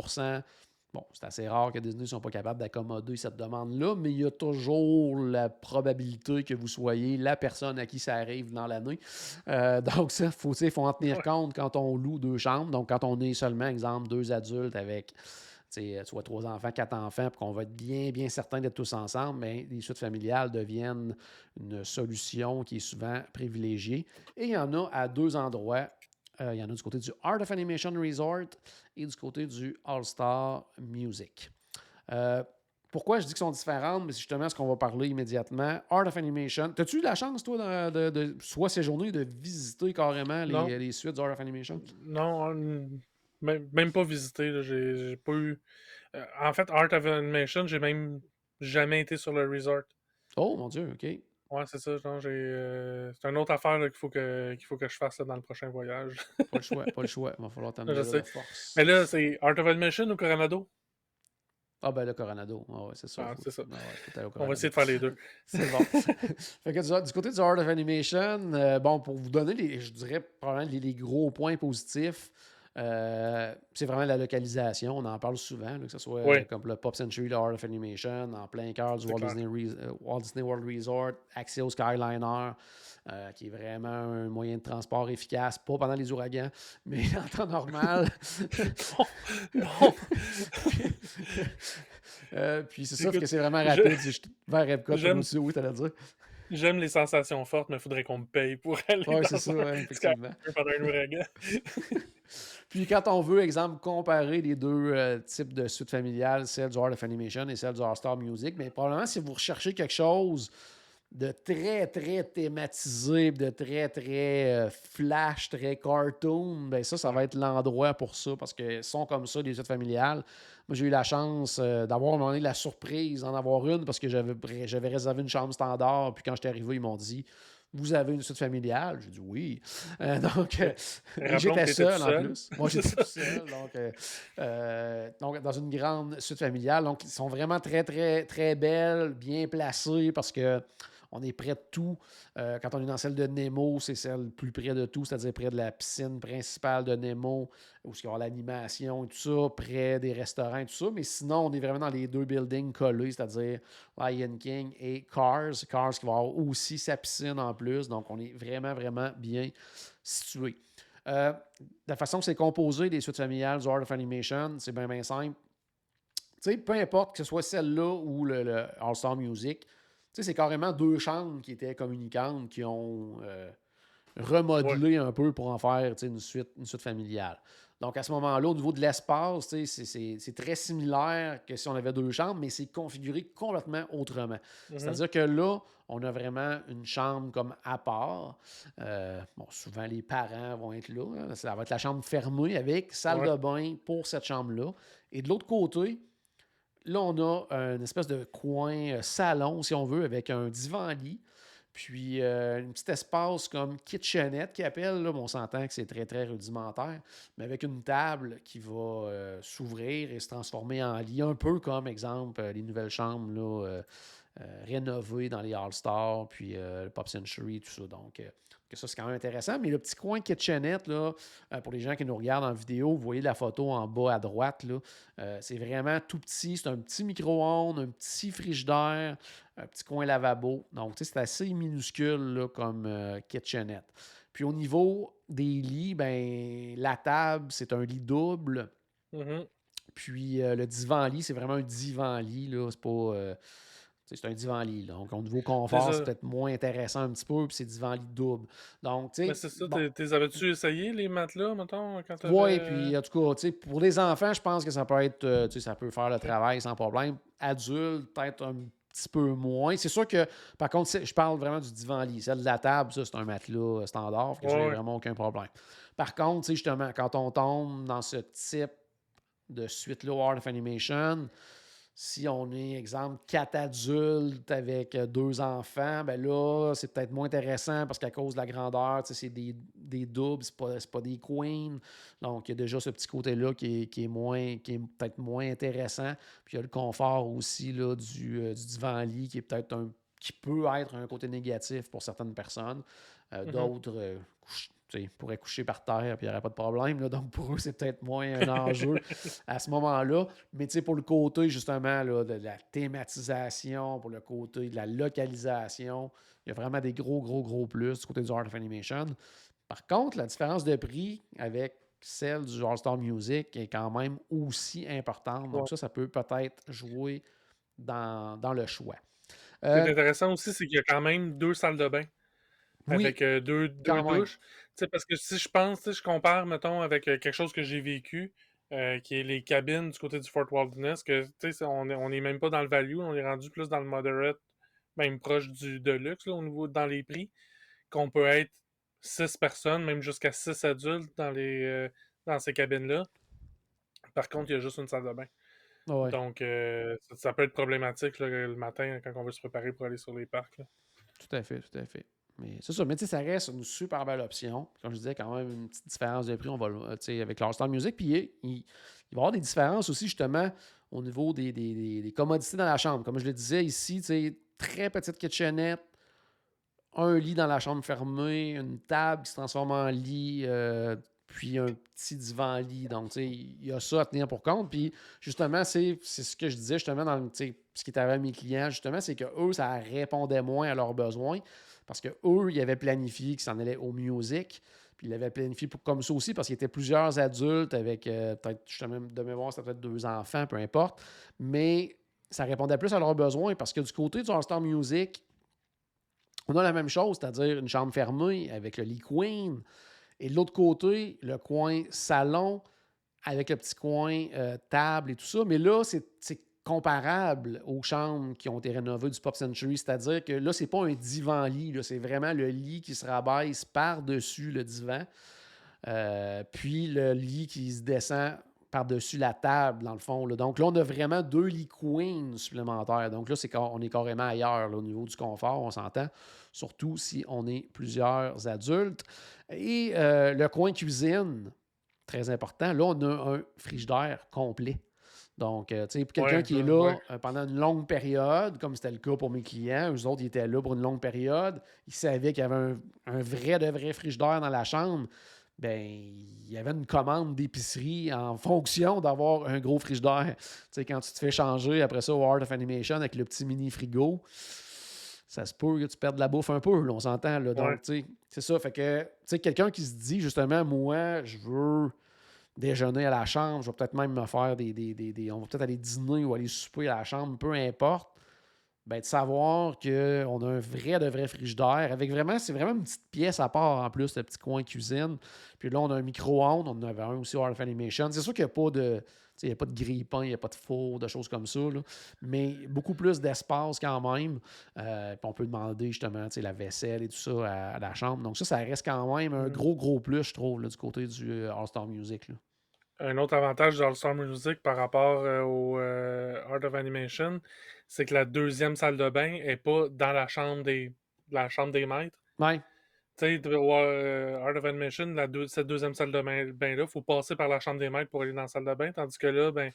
Bon, c'est assez rare que Disney ne soit pas capable d'accommoder cette demande-là, mais il y a toujours la probabilité que vous soyez la personne à qui ça arrive dans l'année. Euh, donc, ça, il faut, faut en tenir compte quand on loue deux chambres. Donc, quand on est seulement, exemple, deux adultes avec soit trois enfants, quatre enfants, puis qu'on va être bien, bien certain d'être tous ensemble, mais les suites familiales deviennent une solution qui est souvent privilégiée. Et il y en a à deux endroits. Euh, il y en a du côté du Art of Animation Resort et du côté du All-Star Music. Euh, pourquoi je dis qu'ils sont différentes? Mais c'est justement ce qu'on va parler immédiatement. Art of Animation. T'as-tu eu la chance, toi, de, de- de- soit séjourner, de visiter carrément les, les suites du Art of Animation? Non, hum, même, pas visité. j'ai pas eu. euh, en fait, Art of Animation, j'ai même jamais été sur le resort. Oh, mon Dieu, OK. Ouais, c'est ça. j'ai, euh, c'est une autre affaire là, qu'il faut, que, qu'il faut que je fasse là, dans le prochain voyage. Pas le choix, pas le choix. Il va falloir t'amener là sais. force. Mais là, c'est Art of Animation ou Coronado? Ah, ben le Coronado. Ah ouais, c'est ça. Ah, c'est ça. Ah ouais, On va essayer de faire les deux. C'est bon. fait que du, du côté du Art of Animation, euh, bon, pour vous donner, les, je dirais, probablement les, les gros points positifs, euh, c'est vraiment la localisation. On en parle souvent, là, que ce soit Oui. euh, comme le Pop Century, le Art of Animation, en plein cœur du Walt. Disney, euh, Walt Disney World Resort, accès au Skyliner, euh, qui est vraiment un moyen de transport efficace, pas pendant les ouragans, mais en temps normal. non. Euh, puis c'est ça, Écoute, que c'est vraiment rapide. Je... Vers Epcot, comme aussi, oui, t'allais dire. J'aime les sensations fortes, mais il faudrait qu'on me paye pour aller Oui, c'est ça, ouais, effectivement. Puis quand on veut, exemple, comparer les deux euh, types de suites familiales, celle du Art of Animation et celle du Art Star Music, mais probablement si vous recherchez quelque chose de très, très thématisé, de très, très euh, flash, très cartoon, ben ça, ça va être l'endroit pour ça, parce que sont comme ça, les suites familiales. Moi, j'ai eu la chance euh, d'avoir à un moment donné la surprise d'en avoir une, parce que j'avais réservé une chambre standard, puis quand j'étais arrivé, ils m'ont dit vous avez une suite familiale? J'ai dit oui. Euh, donc, euh, j'étais seul en plus. Moi, j'étais tout seul. Donc, euh, donc, dans une grande suite familiale. Donc, ils sont vraiment très, très, très belles, bien placées parce que On est près de tout. Euh, quand on est dans celle de Nemo, c'est celle plus près de tout, c'est-à-dire près de la piscine principale de Nemo, où il y aura l'animation et tout ça, près des restaurants et tout ça. Mais sinon, on est vraiment dans les deux buildings collés, c'est-à-dire Lion King et Cars. Cars qui va avoir aussi sa piscine en plus. Donc, on est vraiment, vraiment bien situé. Euh, la façon que c'est composé, les suites familiales du Art of Animation, c'est bien, bien simple. sais, peu importe que ce soit celle-là ou le, All-Star Music, c'est carrément deux chambres qui étaient communicantes, qui ont euh, remodelé un peu pour en faire une suite, une suite familiale. Donc, à ce moment-là, au niveau de l'espace, c'est très similaire que si on avait deux chambres, mais c'est configuré complètement autrement. Mm-hmm. C'est-à-dire que là, on a vraiment une chambre comme à part. Euh, bon, souvent, les parents vont être là. Hein. Ça va être la chambre fermée avec salle de bain pour cette chambre-là. Et de l'autre côté, là, on a une espèce de coin euh, salon, si on veut, avec un divan-lit. Puis euh, un petit espace comme kitchenette qui appelle, là, on s'entend que c'est très très rudimentaire, mais avec une table qui va euh, s'ouvrir et se transformer en lit, un peu comme exemple les nouvelles chambres rénovées dans les All-Stars, puis le Pop Century, tout ça. Donc que ça, c'est quand même intéressant. Mais le petit coin kitchenette, là, euh, pour les gens qui nous regardent en vidéo, vous voyez la photo en bas à droite. Là, euh, c'est vraiment tout petit. C'est un petit micro-ondes, un petit frigidaire, un petit coin lavabo. Donc, c'est assez minuscule comme euh, kitchenette. Puis au niveau des lits, ben, la table, c'est un lit double. Mm-hmm. Puis le divan-lit, c'est vraiment un divan-lit. C'est pas c'est un divan-lit. Donc, au niveau confort, c'est peut-être moins intéressant un petit peu, puis c'est divan-lit double. Donc, tu sais. c'est ça. Bon. Avais-tu essayé les matelas, mettons, quand Oui, puis en tout cas, pour les enfants, je pense que ça peut être, euh, ça peut faire le travail sans problème. Adulte, peut-être un petit peu moins. C'est sûr que, par contre, je parle vraiment du divan-lit. Celle de la table, ça, c'est un matelas standard, que j'ai vraiment aucun problème. Par contre, justement, quand on tombe dans ce type de suite-là, Art of Animation, si on est, exemple, quatre adultes avec euh, deux enfants, ben là, c'est peut-être moins intéressant parce qu'à cause de la grandeur, c'est des, des doubles, c'est pas, pas des queens. Donc, il y a déjà ce petit côté-là qui est, qui est, moins, qui est peut-être moins intéressant. Puis il y a le confort aussi là, du, euh, du divan-lit qui est peut-être un qui peut être un côté négatif pour certaines personnes. Euh, mm-hmm. D'autres, ils pourraient coucher par terre et il n'y aurait pas de problème. Là, donc, pour eux, c'est peut-être moins un enjeu à ce moment-là. Mais pour le côté, justement, là, de la thématisation, pour le côté de la localisation, il y a vraiment des gros, gros, gros plus du côté du Art of Animation. Par contre, la différence de prix avec celle du All-Star Music est quand même aussi importante. Donc, ça, ça peut peut-être jouer dans, le choix. Ce qui est euh, intéressant aussi, c'est qu'il y a quand même deux salles de bain. avec euh, deux, deux douches parce que si je pense, je compare, mettons, avec euh, quelque chose que j'ai vécu, euh, qui est les cabines du côté du Fort Wilderness, que on n'est on est même pas dans le value, on est rendu plus dans le moderate, même proche du deluxe au niveau dans les prix, qu'on peut être six personnes, même jusqu'à six adultes dans les euh, dans ces cabines-là. Par contre, il y a juste une salle de bain. Donc, ça, peut être problématique le matin quand on veut se préparer pour aller sur les parcs. Tout à fait, tout à fait. Mais c'est ça. Mais tu sais, ça reste une super belle option. Comme je disais, quand même une petite différence de prix on va, avec l'All-Star Music. Puis il, va y avoir des différences aussi, justement, au niveau des, des, commodités dans la chambre. Comme je le disais ici, très petite kitchenette, un lit dans la chambre fermée, une table qui se transforme en lit, euh, puis un petit divan-lit. Donc, il y a ça à tenir pour compte. Puis, justement, c'est ce que je disais justement dans ce qui est arrivé à mes clients, justement, c'est que eux, ça répondait moins à leurs besoins. Parce qu'eux, ils avaient planifié qu'ils s'en allaient au music. Puis ils l'avaient planifié pour, comme ça aussi, parce qu'il y était plusieurs adultes avec euh, peut-être, justement, de mémoire, c'était peut-être deux enfants, peu importe. Mais ça répondait plus à leurs besoins parce que du côté du All-Star Music, on a la même chose, c'est-à-dire une chambre fermée avec le lit queen. Et de l'autre côté, le coin salon avec le petit coin euh, table et tout ça. Mais là, c'est comparable aux chambres qui ont été rénovées du Pop Century, c'est-à-dire que là, c'est pas un divan-lit, c'est vraiment le lit qui se rabaisse par-dessus le divan, euh, puis le lit qui se descend par-dessus la table, dans le fond. Donc là, on a vraiment deux lits queens supplémentaires. Donc là, c'est on est carrément ailleurs au niveau du confort, on s'entend, surtout si on est plusieurs adultes. Et euh, le coin cuisine, très important, là, on a un frigidaire complet. Donc, euh, tu sais, pour quelqu'un Ouais, qui est là ouais. euh, pendant une longue période, comme c'était le cas pour mes clients, eux autres, ils étaient là pour une longue période, ils savaient qu'il y avait un, un vrai de vrai frigidaire dans la chambre, ben il y avait une commande d'épicerie en fonction d'avoir un gros frigidaire. Tu sais, quand tu te fais changer après ça au Art of Animation avec le petit mini frigo, ça se peut que tu perdes la bouffe un peu, là, on s'entend. Là. Donc, Ouais. tu sais, c'est ça. Fait que, tu sais, quelqu'un qui se dit justement, moi, je veux déjeuner à la chambre, je vais peut-être même me faire des, des, des- des- On va peut-être aller dîner ou aller souper à la chambre, peu importe. Ben, de savoir qu'on a un vrai de vrai frigidaire avec vraiment, c'est vraiment une petite pièce à part en plus, le petit coin cuisine. Puis là, on a un micro-ondes, on en avait un aussi au Art of Animation. C'est sûr qu'il n'y a pas de. Il n'y a pas de grille-pain, il n'y a pas de four, de choses comme ça. là. Mais beaucoup plus d'espace quand même. Euh, on peut demander justement la vaisselle et tout ça à, à la chambre. Donc ça, ça reste quand même un Mm. gros, gros plus, je trouve, là, du côté du euh, All-Star Music. là. Un autre avantage de All-Star Music par rapport euh, au euh, Art of Animation, c'est que la deuxième salle de bain est pas dans la chambre des, la chambre des maîtres. Ouais, Tu sais, euh, Art of la deux- cette deuxième salle de bain- bain-là, il faut passer par la chambre des maîtres pour aller dans la salle de bain, tandis que là, ben,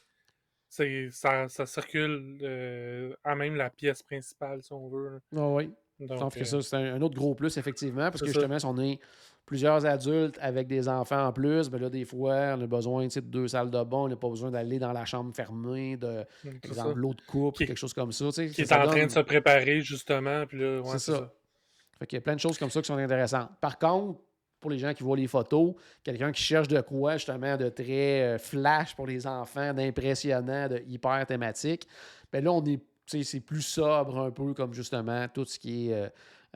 ça, ça circule euh, à même la pièce principale, si on veut. Ah oui. Donc, Sauf que euh, ça, c'est un, un autre gros plus, effectivement, parce que justement, si on est plusieurs adultes avec des enfants en plus, ben là, des fois, on a besoin de deux salles de bain, on n'a pas besoin d'aller dans la chambre fermée, de, par exemple, l'eau de coupe, quelque chose comme ça. Qui est ça en train de se préparer, justement, puis là, ouais, C'est ça. ça. Fait qu'il y a plein de choses comme ça qui sont intéressantes. Par contre, pour les gens qui voient les photos, quelqu'un qui cherche de quoi, justement, de très euh, flash pour les enfants, d'impressionnant, de hyper thématique, ben là, on est, c'est plus sobre un peu, comme justement tout ce qui est, euh,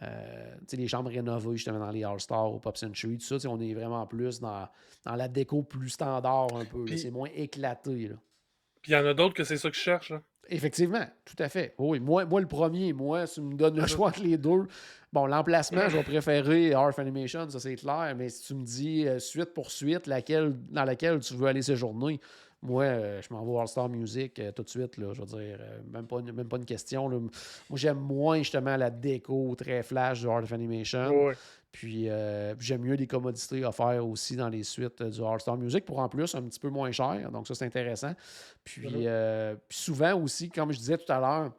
euh, les chambres rénovées, justement, dans les All-Stars, au Pop Century, tout ça, on est vraiment plus dans, dans la déco plus standard un peu. C'est moins éclaté, là. Puis il y en a d'autres que c'est ça que je cherche. Là. Effectivement, tout à fait. Oui, moi, moi le premier, moi, si tu me donnes le choix entre les deux, bon, l'emplacement, je vais préférer Art Animation, ça c'est clair, mais si tu me dis euh, suite pour suite, laquelle, dans laquelle tu veux aller séjourner, moi, euh, je m'en vais au All-Star Music euh, tout de suite, là, je veux dire, euh, même, pas une, même pas une question. là. Moi, j'aime moins justement la déco très flash du Art of Animation. Ouais. Puis j'aime mieux les commodités offertes aussi dans les suites du All-Star Music pour en plus un petit peu moins cher. Donc ça, c'est intéressant. Puis, puis souvent aussi, comme je disais tout à l'heure,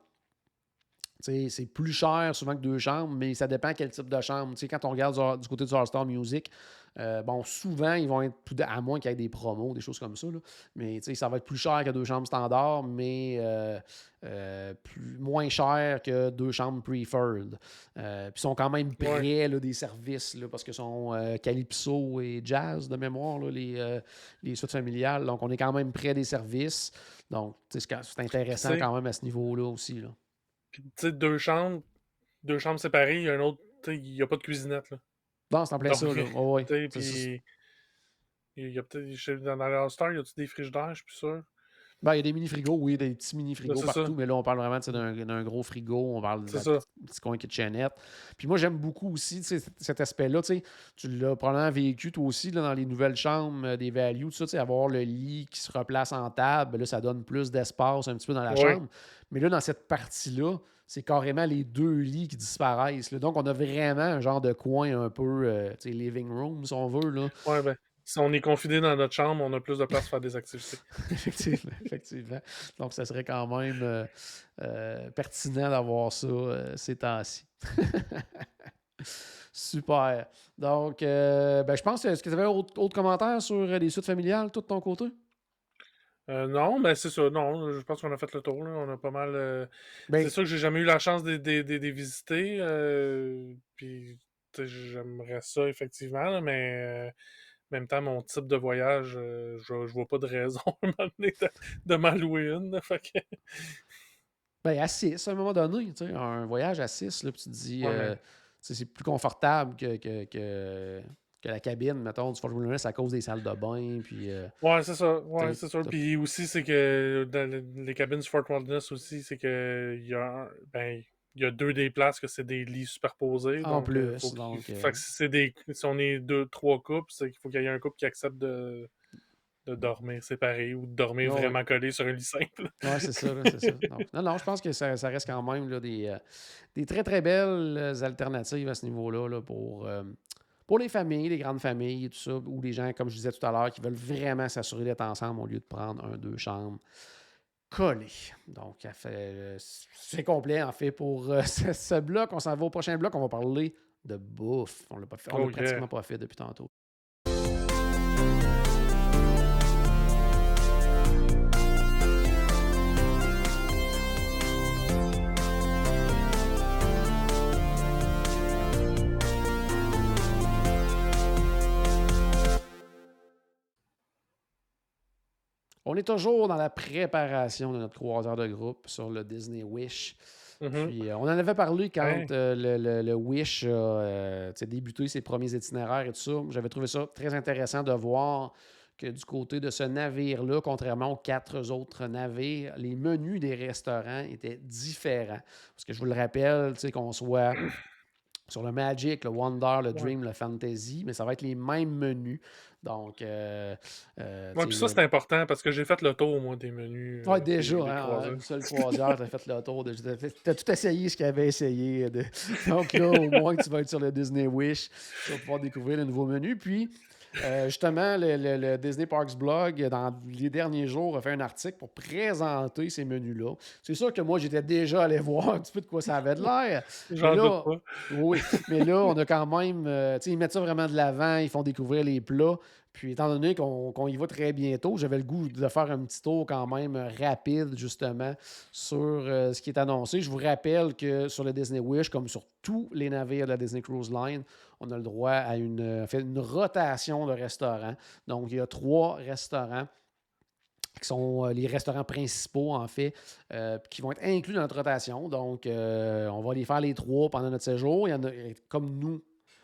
c'est plus cher souvent que deux chambres, mais ça dépend quel type de chambre. Quand on regarde du, du côté du All-Star Music, euh, bon, souvent, ils vont être, de- à moins qu'il y ait des promos, des choses comme ça, là. mais ça va être plus cher que deux chambres standards, mais euh, euh, plus, moins cher que deux chambres preferred. Puis ils sont quand même prêts là, des services, là, parce que sont Calypso et Jazz de mémoire, là, les, les suites familiales. Donc, on est quand même près des services. Donc, c'est intéressant quand même à ce niveau-là aussi. Là. Puis, deux chambres, deux chambres séparées, il y a un autre, il n'y a pas de cuisinette. Là. Non, c'est en plein Donc, ça. Là. Ouais, puis. Il y a peut-être. Dans dans les All-Star, y a-tu des frigidaires, je suis plus sûr? Ben, il y a des mini-frigos, oui, des petits mini-frigos c'est partout, ça. mais là, on parle vraiment d'un gros frigo, on parle ça. petit coin kitchenette. Puis moi, j'aime beaucoup aussi cet- aspect-là. tu l'as probablement vécu toi aussi là, dans les nouvelles chambres euh, des values, tout ça, avoir le lit qui se replace en table, ben là, ça donne plus d'espace un petit peu dans la Ouais. chambre. Mais là, dans cette partie-là, c'est carrément les deux lits qui disparaissent. là. Donc, on a vraiment un genre de coin un peu, euh, living room, si on veut. Là. Ouais, ben. Si on est confiné dans notre chambre, on a plus de place pour faire des activités. effectivement, effectivement. Donc, ça serait quand même euh, euh, pertinent d'avoir ça ces temps-ci. Super. Donc, euh, ben, je pense, est-ce que tu avais autre, autre commentaire sur les suites familiales, tout de ton côté? Euh, non, mais c'est ça. Non, je pense qu'on a fait le tour. Là. On a pas mal. euh, Ben, C'est sûr que j'ai jamais eu la chance de, les visiter. euh, puis, j'aimerais ça, effectivement. là, mais euh, en même temps, mon type de voyage, euh, je, je vois pas de raison à un moment donné de, de m'en louer une. là, fait que- ben, à 6, à un moment donné, tu sais, un voyage à 6, là, puis tu te dis, Ouais, euh, mais- c'est plus confortable que, que, que, que la cabine, mettons, du Fort Wilderness à cause des salles de bain, puis... euh, Ouais, c'est ça. Ouais, c'est sûr. Puis aussi, c'est que dans le- les cabines du Fort Wilderness aussi, c'est que il y a ben, il y a deux des places que c'est des lits superposés. En donc, euh, plus, faut donc, euh, fait que si c'est des si on est deux, trois couples, c'est qu'il faut qu'il y ait un couple qui accepte de, de dormir séparés ou de dormir Ouais, vraiment collé sur un lit simple. Oui, c'est ça, là, c'est ça. Donc, non, non, je pense que ça, ça reste quand même là, des, euh, des très, très belles euh, alternatives à ce niveau-là là, pour, euh, pour les familles, les grandes familles et tout ça, ou les gens, comme je disais tout à l'heure, qui veulent vraiment s'assurer d'être ensemble au lieu de prendre un, deux chambres collé. Donc, c'est complet, en fait, pour ce, bloc. On s'en va au prochain bloc. On va parler de bouffe. On l'a pas fait. On l'a pratiquement pas fait depuis tantôt. On est toujours dans la préparation de notre croiseur de groupe sur le Disney Wish. Puis, euh, on en avait parlé quand euh, le, Wish a euh, débuté ses premiers itinéraires et tout ça. J'avais trouvé ça très intéressant de voir que du côté de ce navire-là, contrairement aux quatre autres navires, les menus des restaurants étaient différents. Parce que je vous le rappelle, qu'on soit sur le Magic, le Wonder, le Dream, le Fantasy, mais ça va être les mêmes menus. Donc, euh, euh puis ça, c'est important parce que j'ai fait le tour, moi, des menus. Oui, euh, déjà, hein, une seule croisière, tu as fait le tour. Tu as, tout essayé ce qu'il avait essayé. De... Donc là, au moins, tu vas être sur le Disney Wish. Tu vas pouvoir découvrir le nouveau menu. Puis, euh, justement, le, Disney Parks Blog, dans les derniers jours, a fait un article pour présenter ces menus-là. C'est sûr que moi, j'étais déjà allé voir un petit peu de quoi ça avait de l'air. J'en doute pas. Oui, mais là, on a quand même. Euh, sais, ils mettent ça vraiment de l'avant, ils font découvrir les plats. Puis, étant donné qu'on y va très bientôt, j'avais le goût de faire un petit tour quand même rapide, justement, sur euh, ce qui est annoncé. Je vous rappelle que sur le Disney Wish, comme sur tous les navires de la Disney Cruise Line, on a le droit à une, euh, une rotation de restaurants. Donc, il y a trois restaurants qui sont euh, les restaurants principaux, en fait, qui vont être inclus dans notre rotation. Donc, on va les faire les trois pendant notre séjour. Il y en a, comme nous,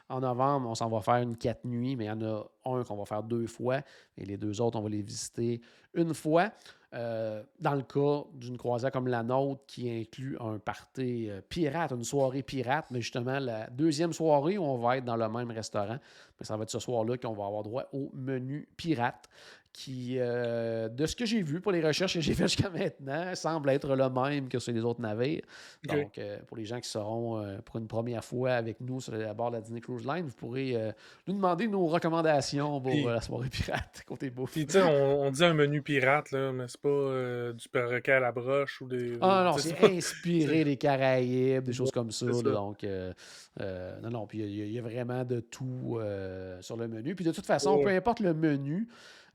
en novembre, on s'en va faire une quatre nuits, mais il y en a un qu'on va faire deux fois, et les deux autres, on va les visiter une fois. Euh, dans le cas d'une croisière comme la nôtre qui inclut un party euh, pirate, une soirée pirate, mais justement la deuxième soirée on va être dans le même restaurant, mais ça va être ce soir-là qu'on va avoir droit au menu pirate qui, euh, de ce que j'ai vu pour les recherches que j'ai faites jusqu'à maintenant, semble être le même que sur les autres navires. Donc, euh, pour les gens qui seront euh, pour une première fois avec nous sur la bord de la Disney Cruise Line, vous pourrez nous demander nos recommandations pour la soirée pirate côté. Puis, tu sais, on, dit un menu pirate, là, mais c'est pas du perroquet à la broche ou des. Ah non, c'est inspiré des Caraïbes, des choses comme ça. donc, non, non, puis il y, a vraiment de tout sur le menu. Puis, de toute façon, peu importe le menu,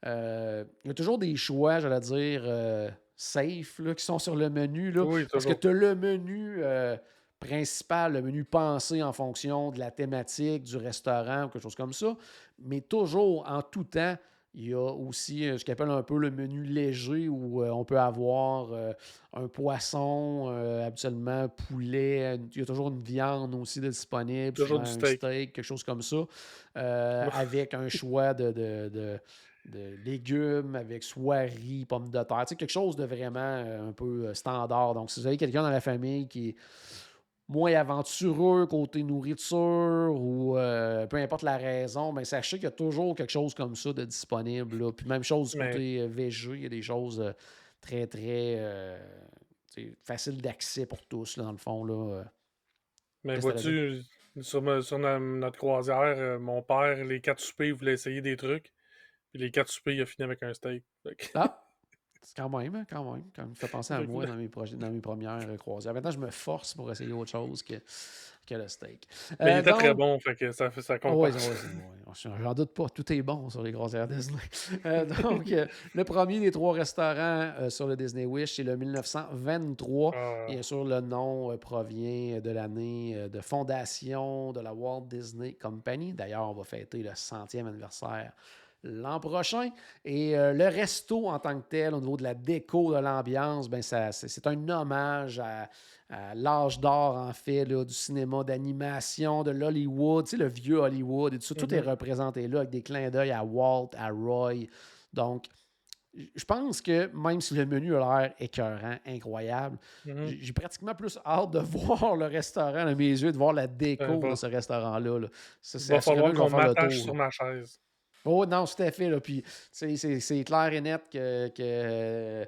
euh, il y a toujours des choix, j'allais dire, euh, safe là, qui sont sur le menu. Là, parce que tu as le menu euh, principal, le menu pensé en fonction de la thématique du restaurant ou quelque chose comme ça. Mais toujours, en tout temps, il y a aussi ce qu'on appelle un peu le menu léger où on peut avoir un poisson, habituellement poulet. Il y a toujours une viande aussi disponible. Toujours du steak. quelque chose comme ça. avec un choix de de légumes avec soieries, pommes de terre. Tu quelque chose de vraiment euh, un peu euh, standard. Donc, si vous avez quelqu'un dans la famille qui est moins aventureux côté nourriture ou euh, peu importe la raison, ben sachez qu'il y a toujours quelque chose comme ça de disponible. Puis même chose côté végé, il y a des choses très, très faciles d'accès pour tous, dans le fond. Là. Mais vois-tu, sur, notre croisière, mon père, les quatre soupers, il voulait essayer des trucs. Puis les quatre soupers, il a fini avec un steak. Ah! C'est quand même, hein, quand même. Quand me fait penser à moi dans mes, dans mes premières croisières. Maintenant, je me force pour essayer autre chose que, que le steak. Mais il euh, était très bon, fait que ça, ça compte. Oui, j'en doute pas. Tout est bon sur les croisières Disney. Euh, donc, euh, le premier des trois restaurants sur le Disney Wish, c'est le 1923. Ah. Bien sûr, le nom provient de l'année de fondation de la Walt Disney Company. D'ailleurs, on va fêter le centième anniversaire l'an prochain. Et euh, le resto en tant que tel, au niveau de la déco, de l'ambiance, ben c'est un hommage à, l'âge d'or, en fait, du cinéma d'animation, de l'Hollywood, tu sais, le vieux Hollywood et tout ça. Tout est mm-hmm. représenté là avec des clins d'œil à Walt, à Roy. Donc, je pense que même si le menu a l'air écœurant, incroyable, mm-hmm. j'ai pratiquement plus hâte de voir le restaurant à mes yeux, de voir la déco de ce restaurant-là. Là. Il va falloir qu'on m'attache sur ma chaise. Oh non, tout à fait. Là. Puis, c'est clair et net que, que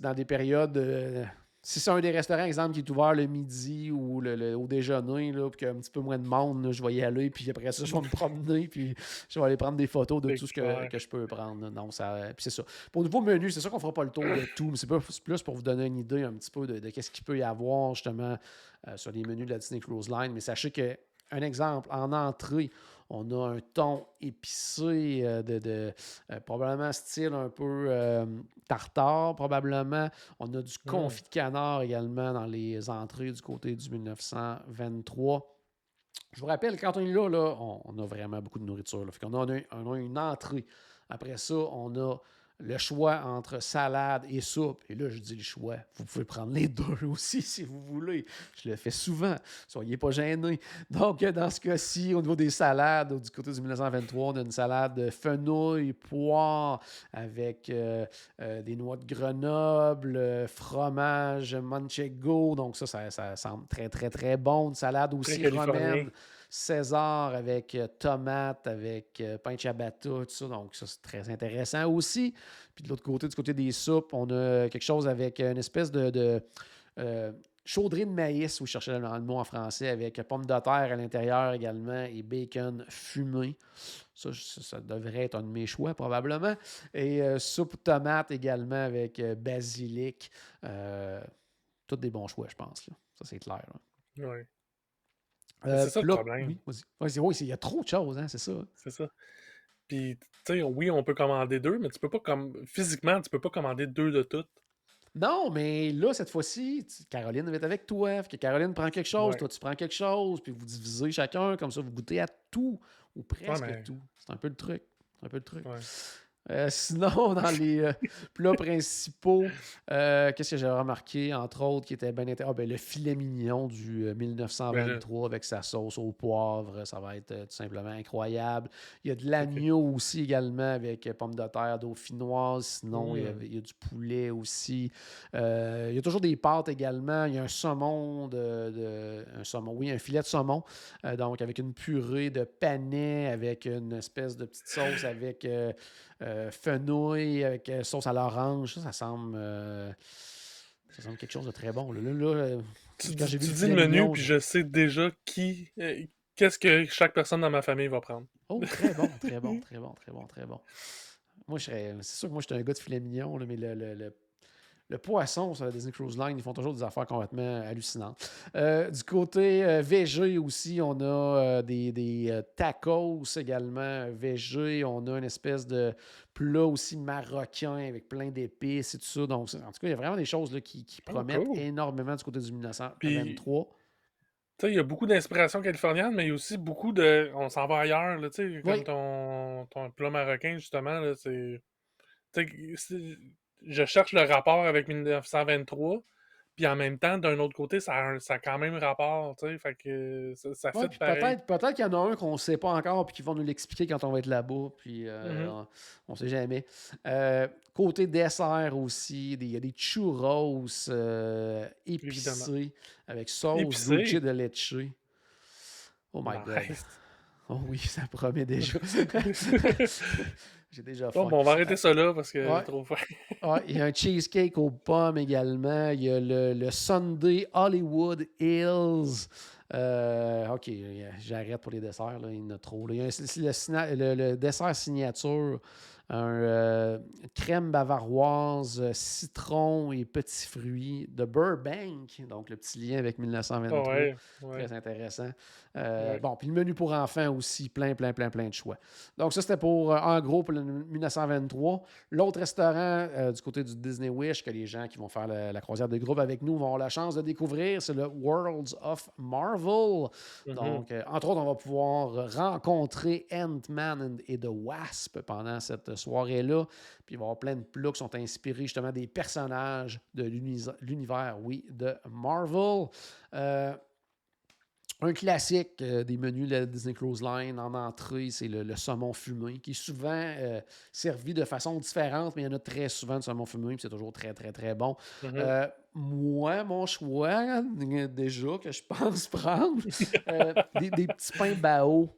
dans des périodes euh, si c'est un des restaurants, exemple, qui est ouvert le midi ou le, au déjeuner, là, puis qu'il y a un petit peu moins de monde, je vais y aller, puis après ça, je vais me promener, puis je vais aller prendre des photos de tout ce que, je peux prendre. Non, ça, puis c'est ça. Pour le nouveau menu, c'est sûr qu'on fera pas le tour de tout, mais c'est plus pour vous donner une idée un petit peu de, de ce qu'il peut y avoir, justement, euh, sur les menus de la Disney Cruise Line. Mais sachez que, un exemple, en entrée, on a un ton épicé euh, de, euh, probablement style un peu euh, tartare, probablement. On a du confit de canard également dans les entrées du côté du 1923. Je vous rappelle, quand on est là, là on, a vraiment beaucoup de nourriture. on a une entrée. Après ça, on a le choix entre salade et soupe. Et là, je dis le choix. Vous pouvez prendre les deux aussi si vous voulez. Je le fais souvent. Soyez pas gênés. Donc, dans ce cas-ci, au niveau des salades, du côté du 1923, on a une salade fenouil, poire avec euh, euh, des noix de Grenoble, fromage manchego. Donc, ça, ça, ça, semble très, très, très bon. Une salade aussi romaine. César avec euh, tomate, avec euh, pain ciabatta, tout ça. Donc, ça, c'est très intéressant aussi. Puis de l'autre côté, du côté des soupes, on a quelque chose avec une espèce de, de euh, chaudrée de maïs, où je cherchais le mot en français, avec pommes de terre à l'intérieur également et bacon fumé. Ça, ça, devrait être un de mes choix probablement. Et soupe tomate également avec basilic. tous des bons choix, je pense. Là. Ça, c'est clair. Oui. Euh, c'est ça le problème. Oui, il y a trop de choses, hein, c'est ça. C'est ça. Puis, tu sais, oui, on peut commander deux, mais tu peux pas comme physiquement, tu peux pas commander deux de toutes. Non, mais là, cette fois-ci, Caroline va être avec toi. Que Caroline prend quelque chose, toi, tu prends quelque chose, puis vous divisez chacun, comme ça, vous goûtez à tout, ou presque tout. C'est un peu le truc. C'est un peu le truc. Euh, sinon, dans les euh, plats principaux, euh, qu'est-ce que j'ai remarqué, entre autres, qui était bien intéressant? Ah, ben, le filet mignon du 1923 avec sa sauce au poivre, ça va être tout simplement incroyable. Il y a de l'agneau aussi également avec pommes de terre dauphinoise. Sinon, il, y a, du poulet aussi. il y a toujours des pâtes également. Il y a un saumon de, un saumon, oui, un filet de saumon. donc, avec une purée de panais, avec une espèce de petite sauce avec euh, fenouil avec euh, sauce à l'orange. Ça, ça semble, euh, ça semble quelque chose de très bon. Là, là, tu, dis le menu, puis je sais déjà qui, qu'est-ce que chaque personne dans ma famille va prendre. Oh, très bon, très bon, très bon, très bon, très bon. Moi, je serais, c'est sûr que moi, je suis un gars de filet mignon, mais le, le le poisson sur la Disney Cruise Line, ils font toujours des affaires complètement hallucinantes. Euh, du côté euh, VG aussi, on a euh, des, tacos également VG. On a une espèce de plat aussi marocain avec plein d'épices et tout ça. Donc, en tout cas, il y a vraiment des choses là, qui, oh, promettent énormément du côté du 1923. il y a beaucoup d'inspiration californienne, mais il y a aussi beaucoup de. On s'en va ailleurs, là, comme ton, ton, plat marocain, justement. C'est je cherche le rapport avec 1923. Puis en même temps, d'un autre côté, ça a, ça quand même rapport, tu sais, fait que ça, fait Peut-être peut qu'il y en a un qu'on ne sait pas encore, puis qu'ils vont nous l'expliquer quand on va être là-bas, puis euh, mm-hmm. on ne sait jamais. Euh, côté dessert aussi, il y a des churros euh, épicés avec sauce dulce de leche. Oh my god. Oh oui, ça promet déjà. J'ai déjà bon, on va arrêter ça là parce que c'est trop fort. il y a un cheesecake aux pommes également. Il y a le, le Sunday Hollywood Hills. Euh, ok, j'arrête pour les desserts. Là, il y en a trop. Il y a le, dessert signature un euh, crème bavaroise, euh, citron et petits fruits de Burbank. Donc, le petit lien avec 1923. Très intéressant. Euh, bon, puis le menu pour enfants aussi, plein, plein, plein, plein de choix. Donc, ça, c'était pour, en gros, pour le 1923. L'autre restaurant du côté du Disney Wish, que les gens qui vont faire la, croisière de groupe avec nous vont avoir la chance de découvrir, c'est le Worlds of Marvel. Mm-hmm. Donc, entre autres, on va pouvoir rencontrer Ant-Man et The Wasp pendant cette soirée-là. Puis il va y avoir plein de plats qui sont inspirés justement des personnages de l'univers, oui, de Marvel. Euh, un classique euh, des menus de la Disney Cruise Line en entrée, c'est le, saumon fumé, qui est souvent euh, servi de façon différente, mais il y en a très souvent de saumon fumé, puis c'est toujours très, très, très bon. Mm-hmm. moi, mon choix, déjà, que je pense prendre, des, des, petits pains bao.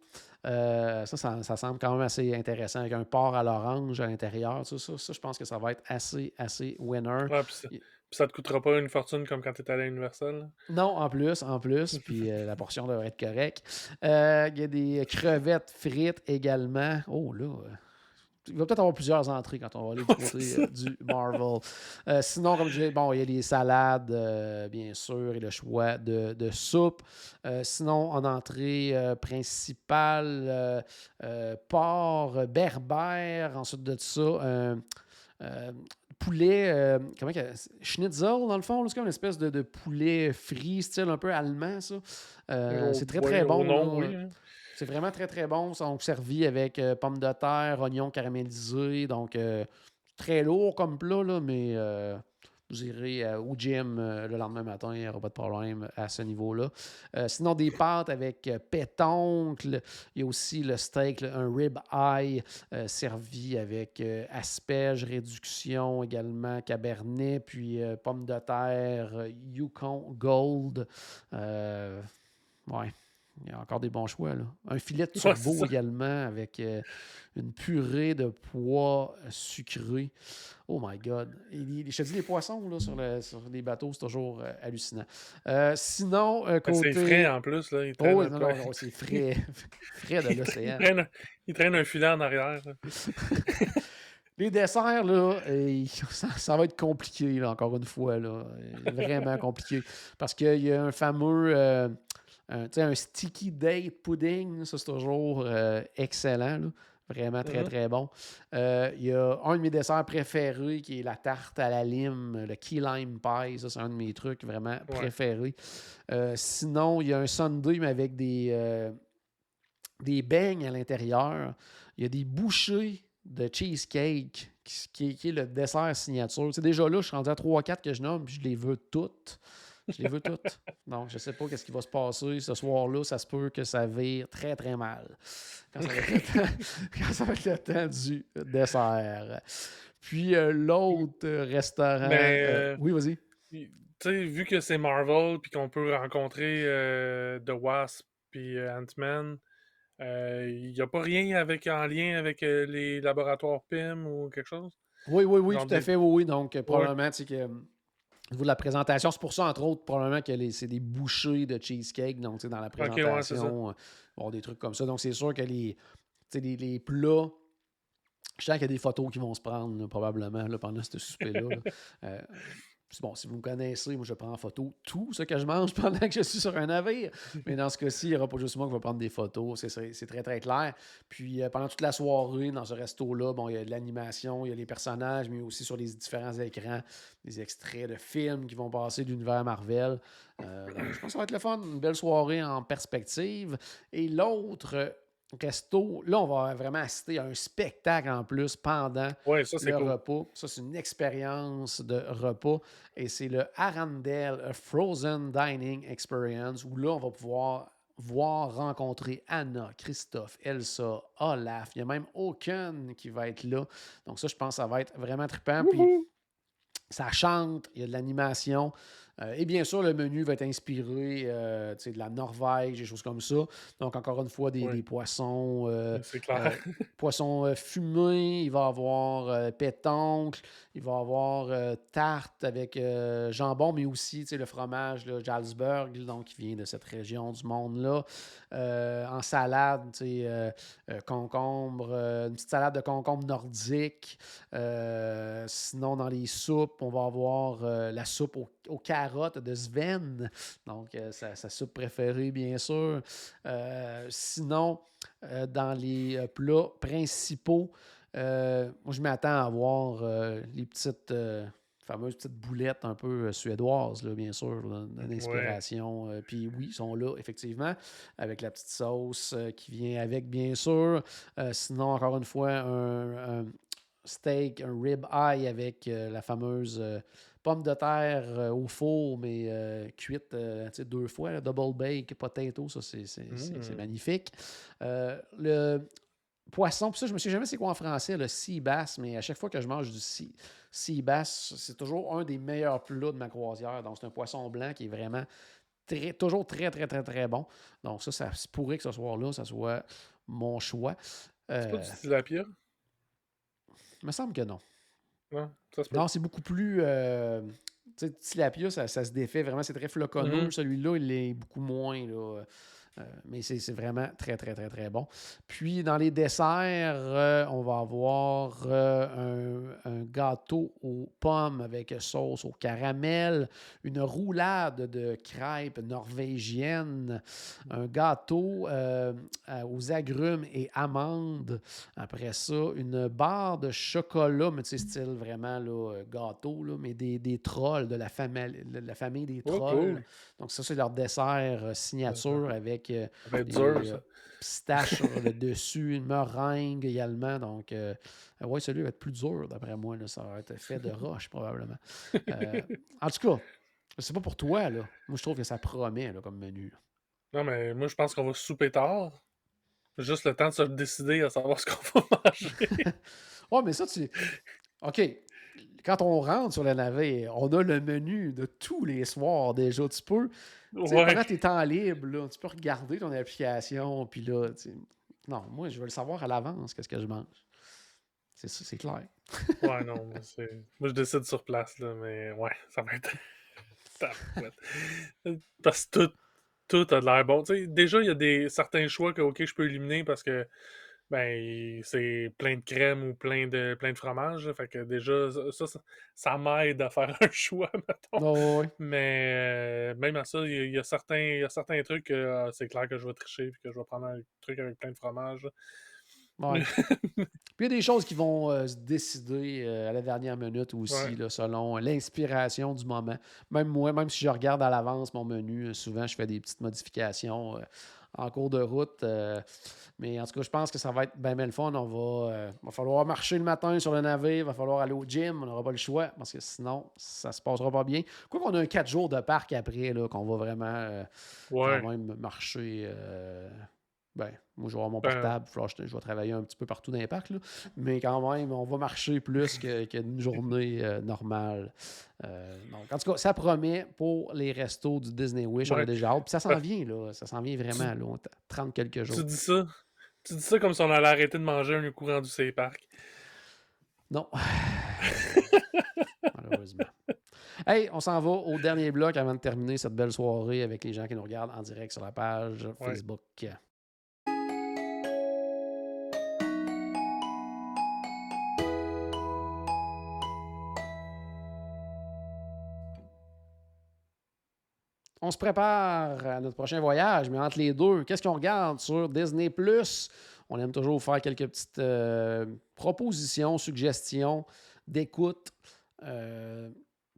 Euh, ça, ça, semble quand même assez intéressant avec un port à l'orange à l'intérieur. Ça, ça, je pense que ça va être assez, assez winner. puis ça te coûtera pas une fortune comme quand tu étais à l'Universal. Non, en plus, en plus. Puis euh, la portion devrait être correcte. Euh, il y a des crevettes frites également. Oh là. Il va peut-être avoir plusieurs entrées quand on va aller du côté du Marvel. sinon, comme je disais, bon, il y a les salades, bien sûr, et le choix de, de soupe. sinon, en entrée principale, porc berbère. Ensuite de ça, poulet, euh, comment schnitzel dans le fond, c'est comme une espèce de, poulet frit, style un peu allemand, ça. Euh, c'est très très bon. Hein. C'est vraiment très très bon. Ils servi avec euh, pommes de terre, oignons caramélisés, donc très lourd comme plat, là, mais vous irez euh, au gym euh, le lendemain matin, il n'y aura pas de problème à ce niveau-là. Euh, sinon, des pâtes avec pétoncle. Il y a aussi le steak, un rib eye servi avec asperges, réduction également, cabernet, puis pommes de terre, Yukon Gold. ouais. Il y a encore des bons choix. Là. Un filet de turbo également avec une purée de pois sucrés. Oh my God. je te dis, les poissons là, sur, les bateaux, c'est toujours euh, hallucinant. Euh, sinon, côté... C'est frais en plus. Là. oh, non, non, c'est frais. frais de l'océan. il, traîne un filet en arrière. les desserts, là, ça, va être compliqué, là, encore une fois. Là. Vraiment compliqué. Parce qu'il y a un fameux... Euh, un, un sticky date pudding, ça c'est toujours excellent. Là. Vraiment très, mm-hmm. très bon. Euh, il y a un de mes desserts préférés qui est la tarte à la lime, le key lime pie. Ça, c'est un de mes trucs vraiment préférés. Euh, sinon, il y a un sundae, mais avec des, euh, des beignes à l'intérieur. Il y a des bouchées de cheesecake qui, qui, est le dessert signature. C'est déjà là, je suis rendu à 3-4 que je nomme, puis je les veux toutes. Je les veux toutes. Donc, je ne sais pas qu'est-ce qui va se passer ce soir-là. Ça se peut que ça vire très, très mal. Quand ça va être le temps, du dessert. Puis euh, l'autre restaurant. Mais, euh, euh, oui, vas-y. Tu sais, vu que c'est Marvel, puis qu'on peut rencontrer The Wasp puis Ant-Man, il n'y a pas rien avec, en lien avec les laboratoires PIM ou quelque chose? Oui, oui, oui, tout à fait, oui, oui. Donc, probablement, c'est que niveau de la présentation, c'est pour ça, entre autres, probablement que c'est des bouchées de cheesecake. Donc, dans la présentation, euh, des trucs comme ça. Donc, c'est sûr que les, les, les plats. Je sens qu'il y a des photos qui vont se prendre probablement là, pendant ce souper-là. Euh, bon, si vous me connaissez, moi je prends en photo tout ce que je mange pendant que je suis sur un navire. Mais dans ce cas-ci, il n'y aura pas juste moi qui va prendre des photos. C'est très, très clair. Puis euh, pendant toute la soirée, dans ce resto-là, bon, il y a de l'animation, il y a les personnages, mais aussi sur les différents écrans, des extraits de films qui vont passer de l'univers Marvel. Euh, je pense que ça va être le fun, une belle soirée en perspective. Et l'autre resto. Là, on va vraiment assister à un spectacle en plus pendant le repas. Ça, c'est une expérience de repas. Et c'est le Arandel Frozen Dining Experience où là, on va pouvoir voir, rencontrer Anna, Christophe, Elsa, Olaf. Il y a même aucun qui va être là. Donc ça, je pense que ça va être vraiment trippant. Puis ça chante, il y a de l'animation. Euh, et bien sûr, le menu va être inspiré euh, de la Norvège, des choses comme ça. Donc, encore une fois, des, poissons, euh, poissons fumés. Il va y avoir pétoncle. Il va y avoir tarte avec jambon, mais aussi le fromage là, Jalsberg, donc, qui vient de cette région du monde-là. en salade, concombre, une petite salade de concombre nordique. sinon, dans les soupes, on va avoir la soupe au, au de Sven. Donc, euh, sa, soupe préférée, bien sûr. Euh, sinon, euh, dans les plats principaux, moi, je m'attends à voir les petites fameuses petites boulettes un peu suédoises, là, bien sûr, d'inspiration. Puis oui, ils sont là, effectivement, avec la petite sauce qui vient avec, bien sûr. sinon, encore une fois, un, steak, un rib eye avec la fameuse pommes de terre euh, au four, mais euh, cuite euh, deux fois, double bake, potato, ça c'est mmh. magnifique. le poisson, puis ça, je me suis jamais c'est quoi en français, le sea bass, mais à chaque fois que je mange du sea, sea bass, c'est toujours un des meilleurs plats de ma croisière. Donc, c'est un poisson blanc qui est vraiment très, toujours très, très, très, très bon. Donc, ça, ça pourrait que ce soir-là, ça soit mon choix. c'est pas du tilapia? Il me semble que non. Non, non c'est beaucoup plus. Euh, tu sais, tilapia, ça, ça se défait vraiment, c'est très floconneux. Mhm. Celui-là, il est beaucoup moins, là. Euh, mais c'est vraiment très, très, très, très bon. Puis, dans les desserts, euh, on va avoir euh, un, un gâteau aux pommes avec sauce au caramel, une roulade de crêpes norvégiennes, un gâteau aux agrumes et amandes. Après ça, une barre de chocolat, mais tu sais, style vraiment là, gâteau, là, mais des, des trolls, de la, famille, de la famille des Oh, trolls. cool. Donc, ça, c'est leur dessert signature avec euh, des dur, euh, ça. pistaches sur le dessus, une meringue également. Donc, euh, ouais, celui va être plus dur, d'après moi. là. Ça va être fait de roche, probablement. Euh, en tout cas, c'est pas pour toi, là. Moi, je trouve que ça promet là, comme menu. Non, mais moi, je pense qu'on va souper tard. Juste le temps de se décider à savoir ce qu'on va manger. Ouais, mais ça, tu. OK. Quand on rentre sur le navet, on a le menu de tous les soirs déjà. Tu peux, ouais. pendant tes temps libres, là, tu peux regarder ton application, puis là, non, moi, je veux le savoir à l'avance, qu'est-ce que je mange. C'est ça, c'est clair. Ouais, non, moi, c'est- moi, je décide sur place, là, mais ouais, ça va être. Parce que tout, tout a de l'air bon. Déjà, il y a des certains choix que, ok, je peux éliminer parce que ben c'est plein de crème ou plein de plein de fromage. Fait que déjà, ça, ça, ça m'aide à faire un choix, mettons. Oh, ouais. Mais euh, même à ça, il y, a- il y a certains, il y a certains trucs que euh, c'est clair que je vais tricher puis que je vais prendre un truc avec plein de fromage. Ouais. Puis il y a des choses qui vont euh, se décider euh, à la dernière minute aussi, Ouais. là, selon l'inspiration du moment. Même moi, même si je regarde à l'avance mon menu, souvent je fais des petites modifications en cours de route. euh, mais en tout cas, je pense que ça va être bien, bien le fun. On va, euh, va falloir marcher le matin sur le navet, il va falloir aller au gym, on n'aura pas le choix parce que sinon, ça se passera pas bien. Quoi qu'on a un 4 jours de parc après, qu'on va vraiment euh, Ouais. quand même marcher. Ben, moi, je vais avoir mon Ben, portable, je, vais travailler un petit peu partout dans les parcs, là. mais quand même, on va marcher plus que- qu'une journée euh, normale. Euh, donc, en tout cas, ça promet pour les restos du Disney Wish, on a déjà hâte. Puis ça s'en vient, là. Ça s'en vient vraiment, là. On est à 30 quelques jours. Tu dis ça. Tu dis ça comme si on allait arrêter de manger un coup rendu ces parcs. Non. Malheureusement. Hey, on s'en va au dernier bloc avant de terminer cette belle soirée avec les gens qui nous regardent en direct sur la page Ouais. Facebook. On se prépare à notre prochain voyage, mais entre les deux, qu'est-ce qu'on regarde sur Disney Plus? On aime toujours faire quelques petites euh, propositions, suggestions d'écoute, euh,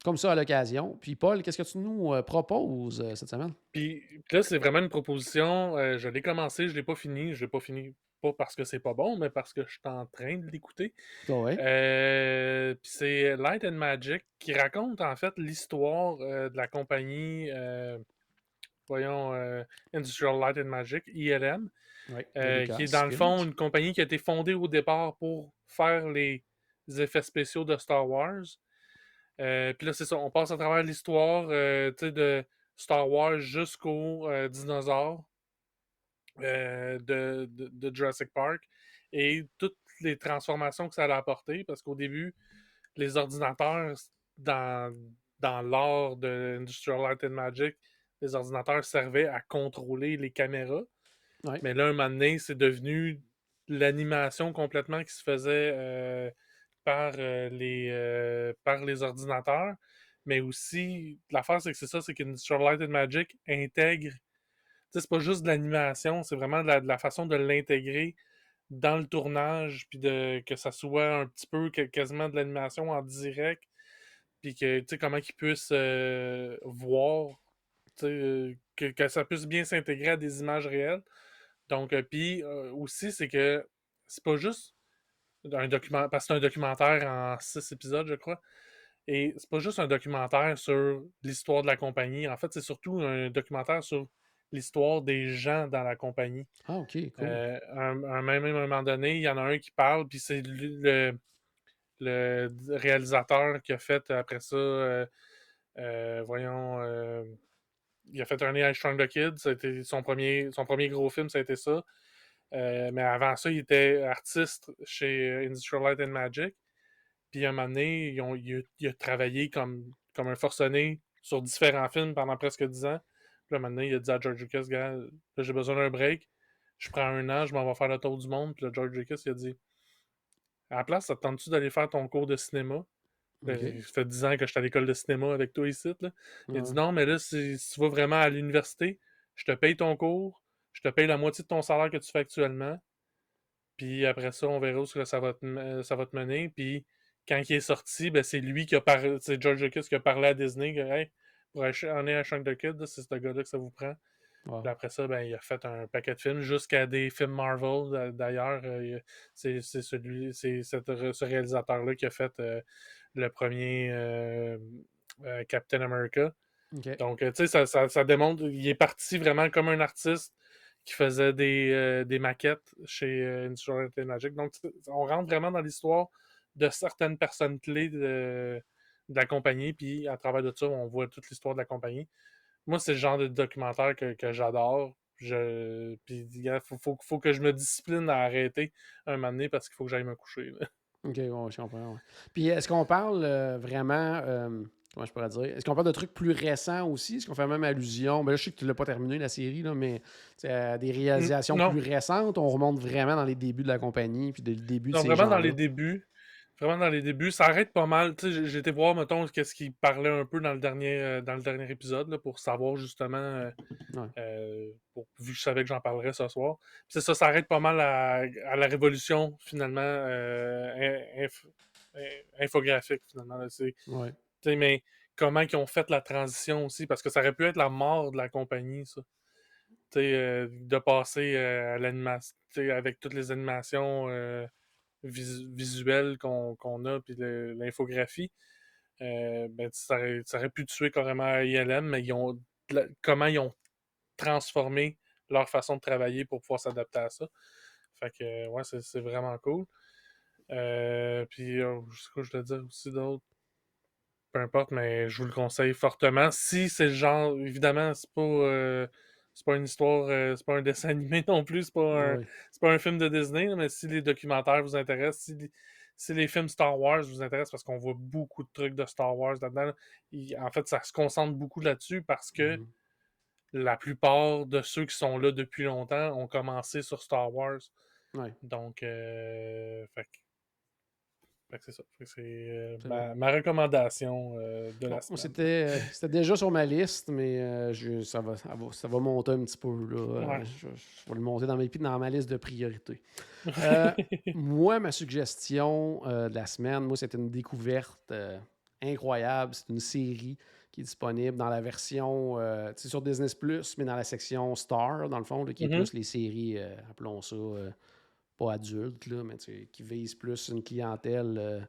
comme ça à l'occasion. Puis Paul, qu'est-ce que tu nous euh, proposes cette semaine? Puis là, c'est vraiment une proposition. je l'ai commencé, je l'ai pas fini. Je l'ai pas fini pas parce que c'est pas bon, mais parce que je suis en train de l'écouter. Ouais? Euh, c'est Light and Magic qui raconte en fait l'histoire euh, de la compagnie, euh, voyons, Industrial Light and Magic, ILM, Ouais, qui est dans le fond une compagnie qui a été fondée au départ pour faire les effets spéciaux de Star Wars. Puis là, c'est ça, on passe à travers l'histoire de Star Wars jusqu'aux dinosaures euh, de, de- de Jurassic Park et toutes les transformations que ça a apporté. Parce qu'au début, les ordinateurs, dans, dans l'art de Industrial Light and Magic, les ordinateurs servaient à contrôler les caméras. Ouais. Mais là, un moment donné, c'est devenu l'animation complètement qui se faisait euh, par, euh, les, euh, par les ordinateurs. Mais aussi, l'affaire, c'est que c'est ça, c'est qu'Industrial Light and Magic intègre. C'est pas juste de l'animation, c'est vraiment de la, façon de l'intégrer dans le tournage, puis de, que ça soit un petit peu quasiment de l'animation en direct, puis que, tu sais, comment qu'ils puissent euh, voir, euh, que, ça puisse bien s'intégrer à des images réelles. Donc, euh, puis aussi, c'est que c'est pas juste un document, parce que c'est un documentaire en six épisodes, je crois. Et c'est pas juste un documentaire sur l'histoire de la compagnie. En fait, c'est surtout un documentaire sur l'histoire des gens dans la compagnie. Ah, ok, cool. Euh, un, un- même à un moment donné, il y en a un qui parle, puis c'est le, le réalisateur qui a fait après ça, euh, euh, voyons, il a fait un I Strong the Kid, été son premier, son premier gros film, ça a été ça. Mais avant ça, il était artiste chez Industrial Light and Magic. Puis à un moment donné, ils ont- il, a, il a travaillé comme comme un forcené sur différents films pendant presque 10 ans. Puis là, maintenant, il a dit à George Lucas, gars, j'ai besoin d'un break. Je prends un an, je m'en vais faire le tour du monde. Puis là, George Lucas, il a dit, à la place, ça te tente-tu d'aller faire ton cours de cinéma? Ça fait 10 ans que je suis à l'école de cinéma avec toi ici. Là. Il a dit non, mais là, si, tu vas vraiment à l'université, je te paye ton cours, je te paye la moitié de ton salaire que tu fais actuellement. Puis après ça, on verra où ça va te, ça va te mener. Puis quand il est sorti, ben, c'est lui qui a parlé, c'est George Lucas qui a parlé à Disney que, pour aller à Shank the Kid, c'est ce gars-là que ça vous prend. Puis après ça, ben, il a fait un paquet de films, jusqu'à des films Marvel. D'ailleurs, euh, c'est celui, c'est ce réalisateur-là qui a fait euh, le premier euh, Captain America. Donc, tu sais, ça, ça, ça, démontre, il est parti vraiment comme un artiste qui faisait des, des maquettes chez Industrial Magic. Donc, on rentre vraiment dans l'histoire de certaines personnes clés de, la compagnie, puis à travers de ça, on voit toute l'histoire de la compagnie. Moi, c'est le genre de documentaire que, j'adore. Je... Puis il faut, que je me discipline à arrêter un moment donné parce qu'il faut que j'aille me coucher. OK, je comprends. Puis est-ce qu'on parle euh, vraiment, euh, comment je pourrais dire, est-ce qu'on parle de trucs plus récents aussi? Est-ce qu'on fait même allusion? Ben là, je sais que tu ne l'as pas terminé, la série, là, mais des réalisations plus récentes, on remonte vraiment dans les débuts de la compagnie, puis le début de non, vraiment dans les débuts vraiment dans les débuts. Ça arrête pas mal. J'ai été voir, mettons, qu'est-ce qu'il parlait un peu dans le dernier, euh, dans le dernier épisode pour savoir justement, euh, euh, vu que je savais que j'en parlerais ce soir. C'est ça, ça arrête pas mal à, la révolution, finalement, infographique, finalement. Mais comment ils ont fait la transition aussi, parce que ça aurait pu être la mort de la compagnie, ça. de passer à l'animation, avec toutes les animations visuel qu'on a, puis l'infographie, euh, ben, ça, aurait, pu tuer carrément ILM, mais ils ont, comment ils ont transformé leur façon de travailler pour pouvoir s'adapter à ça. Fait que, ouais, c'est vraiment cool. Euh, puis, je sais quoi je dois dire aussi d'autres. Peu importe, mais je vous le conseille fortement. Si c'est le genre, évidemment, c'est pas. C'est pas une histoire, euh, c'est pas un dessin animé non plus, c'est pas, un, pas un film de Disney, mais si les documentaires vous intéressent, si, les films Star Wars vous intéressent, parce qu'on voit beaucoup de trucs de Star Wars là-dedans, en fait, ça se concentre beaucoup là-dessus parce que mmh la plupart de ceux qui sont là depuis longtemps ont commencé sur Star Wars. Donc, euh, fait, c'est ça. C'est euh, ma, recommandation euh, de la semaine. Euh, c'était déjà sur ma liste, mais ça, va, ça, va, monter un petit peu. Là. Je, vais le monter dans, mes, dans ma liste de priorités. moi, ma suggestion de la semaine, moi, c'est une découverte incroyable. C'est une série qui est disponible dans la version sur Disney Plus, mais dans la section Star, dans le fond, qui est mm-hmm. plus les séries, appelons ça pas adulte, là, mais qui vise plus une clientèle euh,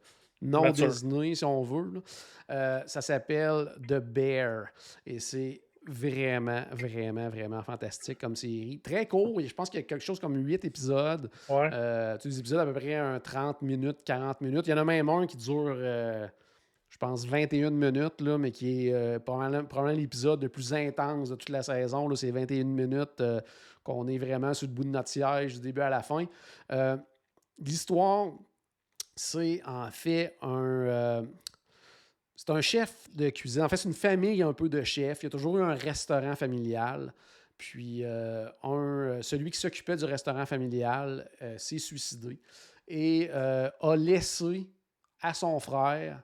non Disney, si on veut. Euh, ça s'appelle The Bear. Et c'est vraiment, vraiment, vraiment fantastique comme série. Très court. Je pense qu'il y a quelque chose comme 8 épisodes. Ouais. Euh, des épisodes à peu près un 30 minutes, 40 minutes. Il y en a même un qui dure, je pense, 21 minutes, là, mais qui est probablement, l'épisode le plus intense de toute la saison. C'est 21 minutes qu'on est vraiment sur le bout de notre siège du début à la fin. Euh, l'histoire, c'est en fait un. Euh, c'est un chef de cuisine. En fait, c'est une famille un peu de chefs. Il y a toujours eu un restaurant familial. Puis euh, un, celui qui s'occupait du restaurant familial s'est suicidé et a laissé à son frère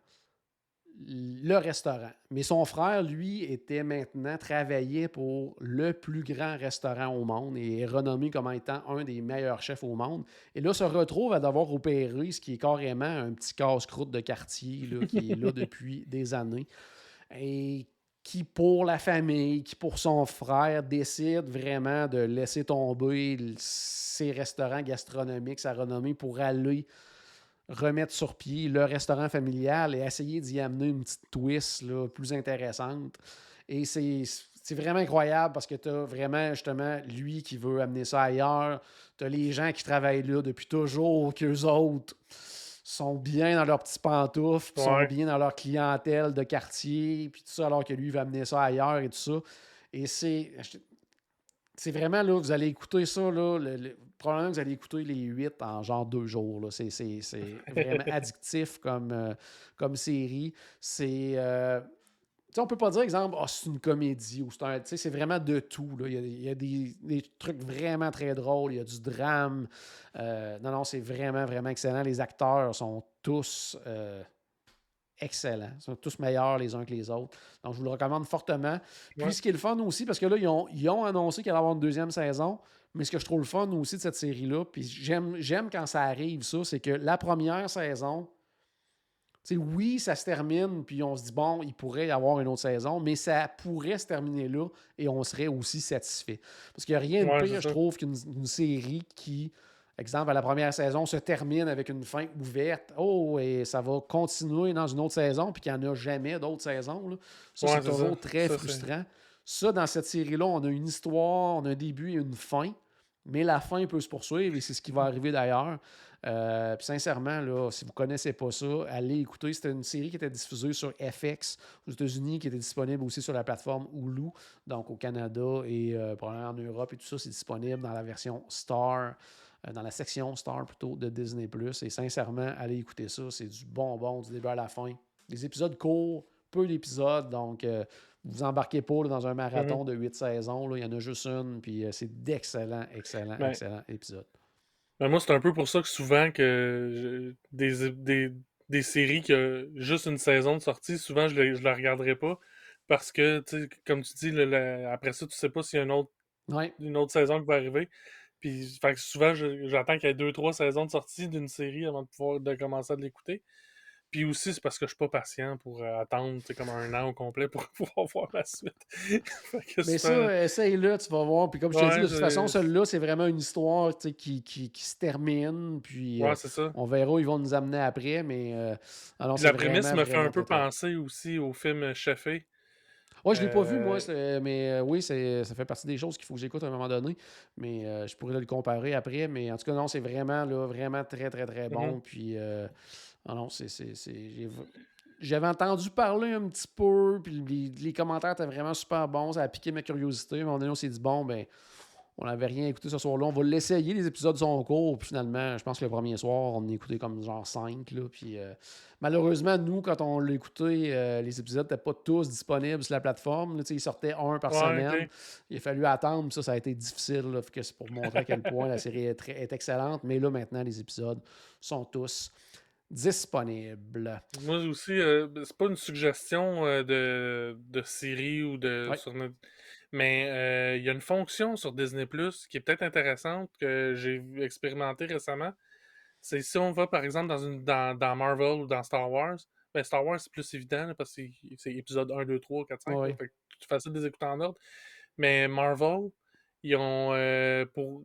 le restaurant. Mais son frère, lui, était maintenant travaillé pour le plus grand restaurant au monde et est renommé comme étant un des meilleurs chefs au monde. Et là, se retrouve à devoir opérer ce qui est carrément un petit casse-croûte de quartier qui est là depuis des années. Et qui, pour la famille, qui, pour son frère, décide vraiment de laisser tomber ses restaurants gastronomiques, sa renommée, pour aller remettre sur pied le restaurant familial et essayer d'y amener une petite twist là, plus intéressante. Et c'est vraiment incroyable parce que tu as vraiment justement lui qui veut amener ça ailleurs. Tu as les gens qui travaillent là depuis toujours, qu'eux autres sont bien dans leurs petits pantoufles, sont bien dans leur clientèle de quartier, puis tout ça, alors que lui va amener ça ailleurs et tout ça. Et c'est c'est vraiment là, vous allez écouter ça, là, probablement que vous allez écouter les huit en genre deux jours. C'est, vraiment addictif comme, euh, comme série. C'est, euh, on peut pas dire, exemple, oh, c'est une comédie ou c'est c'est vraiment de tout. Là. Il y a, des, trucs vraiment très drôles, il y a du drame. Euh, non, non, c'est vraiment, vraiment excellent. Les acteurs sont tous euh, excellents. Ils sont tous meilleurs les uns que les autres. Donc, je vous le recommande fortement. Puis, ce qui est le fun aussi, parce que là, ils ont, ils ont annoncé qu'il allait y avoir une deuxième saison. Mais ce que je trouve le fun aussi de cette série-là, puis j'aime quand ça arrive, ça, c'est que la première saison, oui, ça se termine, puis on se dit, bon, il pourrait y avoir une autre saison, mais ça pourrait se terminer là et on serait aussi satisfait. Parce qu'il n'y a rien de pire, je trouve, qu'une série qui, exemple, à la première saison, se termine avec une fin ouverte. Oh, et ça va continuer dans une autre saison, puis qu'il n'y en a jamais d'autres saisons. Ça, c'est toujours très frustrant. Ça, dans cette série-là, on a une histoire, on a un début et une fin, mais la fin peut se poursuivre et c'est ce qui va arriver d'ailleurs. Euh, sincèrement, là, si vous ne connaissez pas ça, allez écouter. C'était une série qui était diffusée sur FX aux États-Unis, qui était disponible aussi sur la plateforme Hulu, donc au Canada et euh, probablement en Europe et tout ça, c'est disponible dans la version Star, dans la section Star plutôt de Disney+. Et sincèrement, allez écouter ça. C'est du bonbon du début à la fin. Des épisodes courts, peu d'épisodes, donc vous embarquez pas dans un marathon mm-hmm. de huit saisons. Là. Il y en a juste une, puis c'est d'excellents, excellents, excellents épisodes. Ben, moi, c'est un peu pour ça que souvent que des, des, des, séries qui ont juste une saison de sortie, souvent je ne la regarderai pas. Parce que, comme tu dis, après ça, tu sais pas s'il y a une autre, une autre saison qui va arriver. Puis fait souvent, j'attends qu'il y ait deux, trois saisons de sortie d'une série avant de pouvoir de commencer à l'écouter. Puis aussi, c'est parce que je suis pas patient pour euh, attendre comme un an au complet pour pouvoir voir la suite. Mais ça, essaye-le, tu vas voir. Puis comme je te dis, de toute façon, celle-là, c'est vraiment une histoire qui, qui, qui, se termine. Puis ouais, c'est ça. on verra où ils vont nous amener après. Mais euh, alors, La prémisse me fait un peu penser aussi au film Cheffé. Oui, je ne l'ai pas vu, moi, mais oui, ça fait partie des choses qu'il faut que j'écoute à un moment donné. Mais je pourrais le comparer après. Mais en tout cas, non, c'est vraiment, là, vraiment très, très, très bon. Mm-hmm. Puis non, c'est. J'avais entendu parler un petit peu, puis les, commentaires étaient vraiment super bons, ça a piqué ma curiosité. À un moment donné, on s'est dit, bon, ben, on n'avait rien écouté ce soir-là, on va l'essayer, les épisodes sont courts, puis finalement, je pense que le premier soir, on a écouté comme genre 5, là, puis euh, malheureusement, nous, quand on l'a écouté, euh, les épisodes n'étaient pas tous disponibles sur la plateforme, ils sortaient un par semaine, il a fallu attendre, ça, ça a été difficile, que c'est pour montrer à quel point la série est, est excellente, mais là, maintenant, les épisodes sont tous disponible. Moi aussi, euh, c'est pas une suggestion euh, de, de, série ou de. Mais euh, il y a une fonction sur Disney Plus qui est peut-être intéressante que j'ai expérimenté récemment. C'est si on va par exemple dans, une, dans, dans Marvel ou dans Star Wars. Ben Star Wars, c'est plus évident parce que c'est épisode 1, 2, 3, 4, 5. C'est facile de les écouter en ordre. Mais Marvel, ils ont. pour,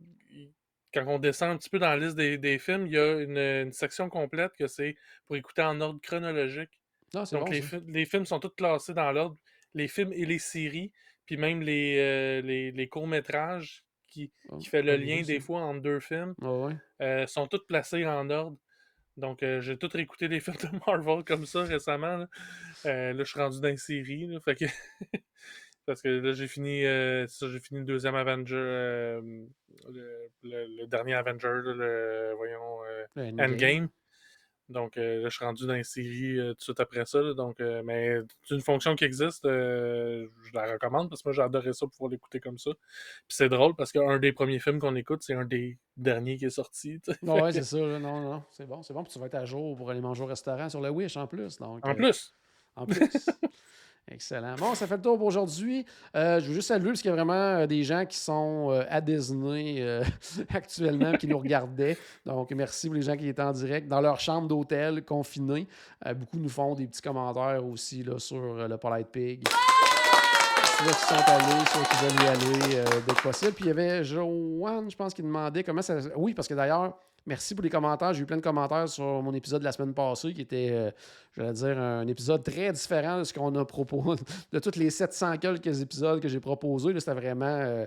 quand on descend un petit peu dans la liste des, films, il y a une, section complète que c'est pour écouter en ordre chronologique. Ah, Donc, les, films sont tous classés dans l'ordre, les films et les séries, puis même les, euh, les, courts-métrages qui, ah, qui fait le lien des fois entre deux films, euh, sont tous placés en ordre. Donc, euh, j'ai tout réécouté des films de Marvel comme ça récemment. Là, là je suis rendu dans fait que Parce que là, j'ai fini, j'ai fini le deuxième Avenger, le, dernier Avenger, le, voyons, Endgame. Donc là, je suis rendu dans les séries tout de suite après ça. donc, mais c'est une fonction qui existe. je la recommande parce que moi, j'ai adoré ça pour pouvoir l'écouter comme ça. Puis c'est drôle parce qu'un des premiers films qu'on écoute, c'est un des derniers qui est sorti. ouais, c'est ça. non, non, c'est bon, c'est bon. Puis tu vas être à jour pour aller manger au restaurant sur le Wish en plus. Donc, en plus. En plus. Excellent. Bon, ça fait le tour pour aujourd'hui. Euh, je veux juste saluer parce qu'il y a vraiment euh, des gens qui sont euh, à Disney actuellement qui nous regardaient. Donc, merci pour les gens qui étaient en direct dans leur chambre d'hôtel confinée. beaucoup nous font des petits commentaires aussi là, sur le Polite Pig. Ceux qui sont allés, ceux qui veulent y aller dès que. Puis il y avait Joanne, je pense, qui demandait comment ça. Oui, parce que d'ailleurs, Merci pour les commentaires. J'ai eu plein de commentaires sur mon épisode de la semaine passée qui était, euh, je vais dire, un épisode très différent de ce qu'on a proposé. De tous les 700 quelques épisodes que j'ai proposés, c'était vraiment. Euh,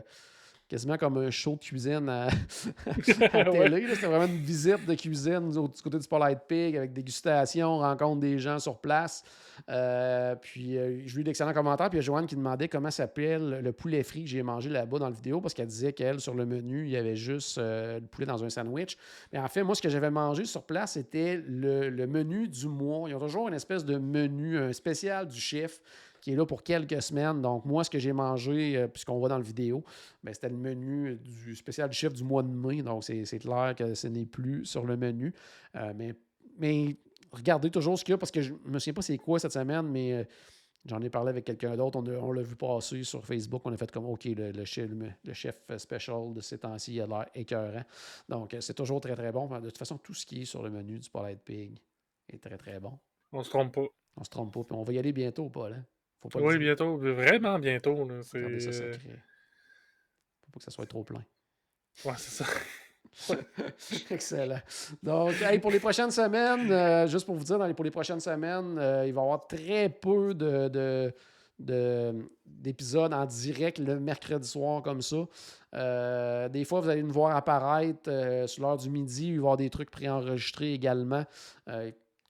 quasiment comme un show de cuisine à, télé. C'était vraiment une visite de cuisine du côté du Polite Pig avec dégustation, rencontre des gens sur place. Euh, puis euh, j'ai eu d'excellents commentaires. Puis il y a Joanne qui demandait comment s'appelle le poulet frit que j'ai mangé là-bas dans la vidéo parce qu'elle disait qu'elle, sur le menu, il y avait juste euh, le poulet dans un sandwich. Mais en fait, moi, ce que j'avais mangé sur place, c'était le, le, menu du mois. Ils ont toujours une espèce de menu, un spécial du chef qui est là pour quelques semaines. Donc, moi, ce que j'ai mangé, euh, puisqu'on voit dans la vidéo, ben, c'était le menu du spécial du chiffre du mois de mai. Donc, c'est clair que ce n'est plus sur le menu. Euh, mais, mais regardez toujours ce qu'il y a parce que je ne me souviens pas c'est quoi cette semaine, mais euh, j'en ai parlé avec quelqu'un d'autre. On, l'a vu passer sur Facebook. On a fait comme OK, le, chef, le, chef special de ces temps-ci a l'air écœurant. Donc, c'est toujours très, très bon. De toute façon, tout ce qui est sur le menu du Polite Pig est très, très bon. On se trompe pas. On se trompe pas. Puis on va y aller bientôt, Paul. Hein? Faut pas oui, bientôt. Vraiment bientôt. Là. Ça, Faut pas que ça soit trop plein. Ouais, c'est ça. Excellent. Donc, pour les prochaines semaines, euh, juste pour vous dire, dans les, pour les prochaines semaines, euh, il va y avoir très peu de, d'épisodes en direct le mercredi soir comme ça. Euh, des fois, vous allez nous voir apparaître sur l'heure du midi. Il va y avoir des trucs préenregistrés également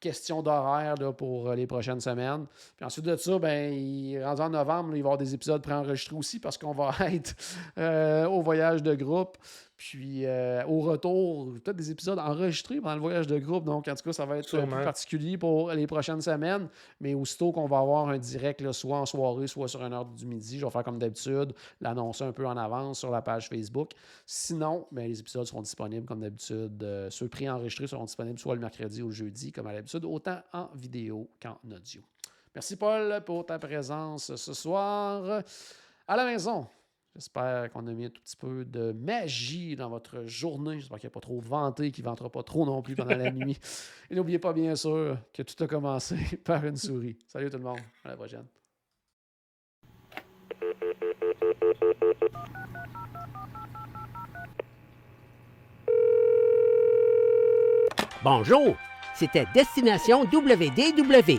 question d'horaire pour les prochaines semaines. Puis ensuite de ça, ben, il, rendu en novembre, il va y avoir des épisodes préenregistrés aussi parce qu'on va être au voyage de groupe. Puis euh, au retour, peut-être des épisodes enregistrés pendant le voyage de groupe. Donc, en tout cas, ça va être plus particulier pour les prochaines semaines. Mais aussitôt qu'on va avoir un direct, soit en soirée, soit sur une heure du midi, je vais faire comme d'habitude, l'annoncer un peu en avance sur la page Facebook. Sinon, ben, les épisodes seront disponibles comme d'habitude. Euh, ceux pré-enregistrés seront disponibles soit le mercredi ou le jeudi, comme à l'habitude, autant en vidéo qu'en audio. Merci Paul pour ta présence ce soir. À la maison, J'espère qu'on a mis un tout petit peu de magie dans votre journée. J'espère qu'il n'y a pas trop venté, qu'il ne ventera pas trop non plus pendant la nuit. Et n'oubliez pas, bien sûr, que tout a commencé par une souris. Salut tout le monde. À la prochaine. Bonjour, c'était Destination WDW.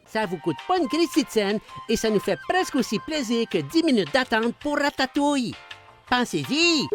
Ça vous coûte pas une scène et ça nous fait presque aussi plaisir que 10 minutes d'attente pour Ratatouille. Pensez-y!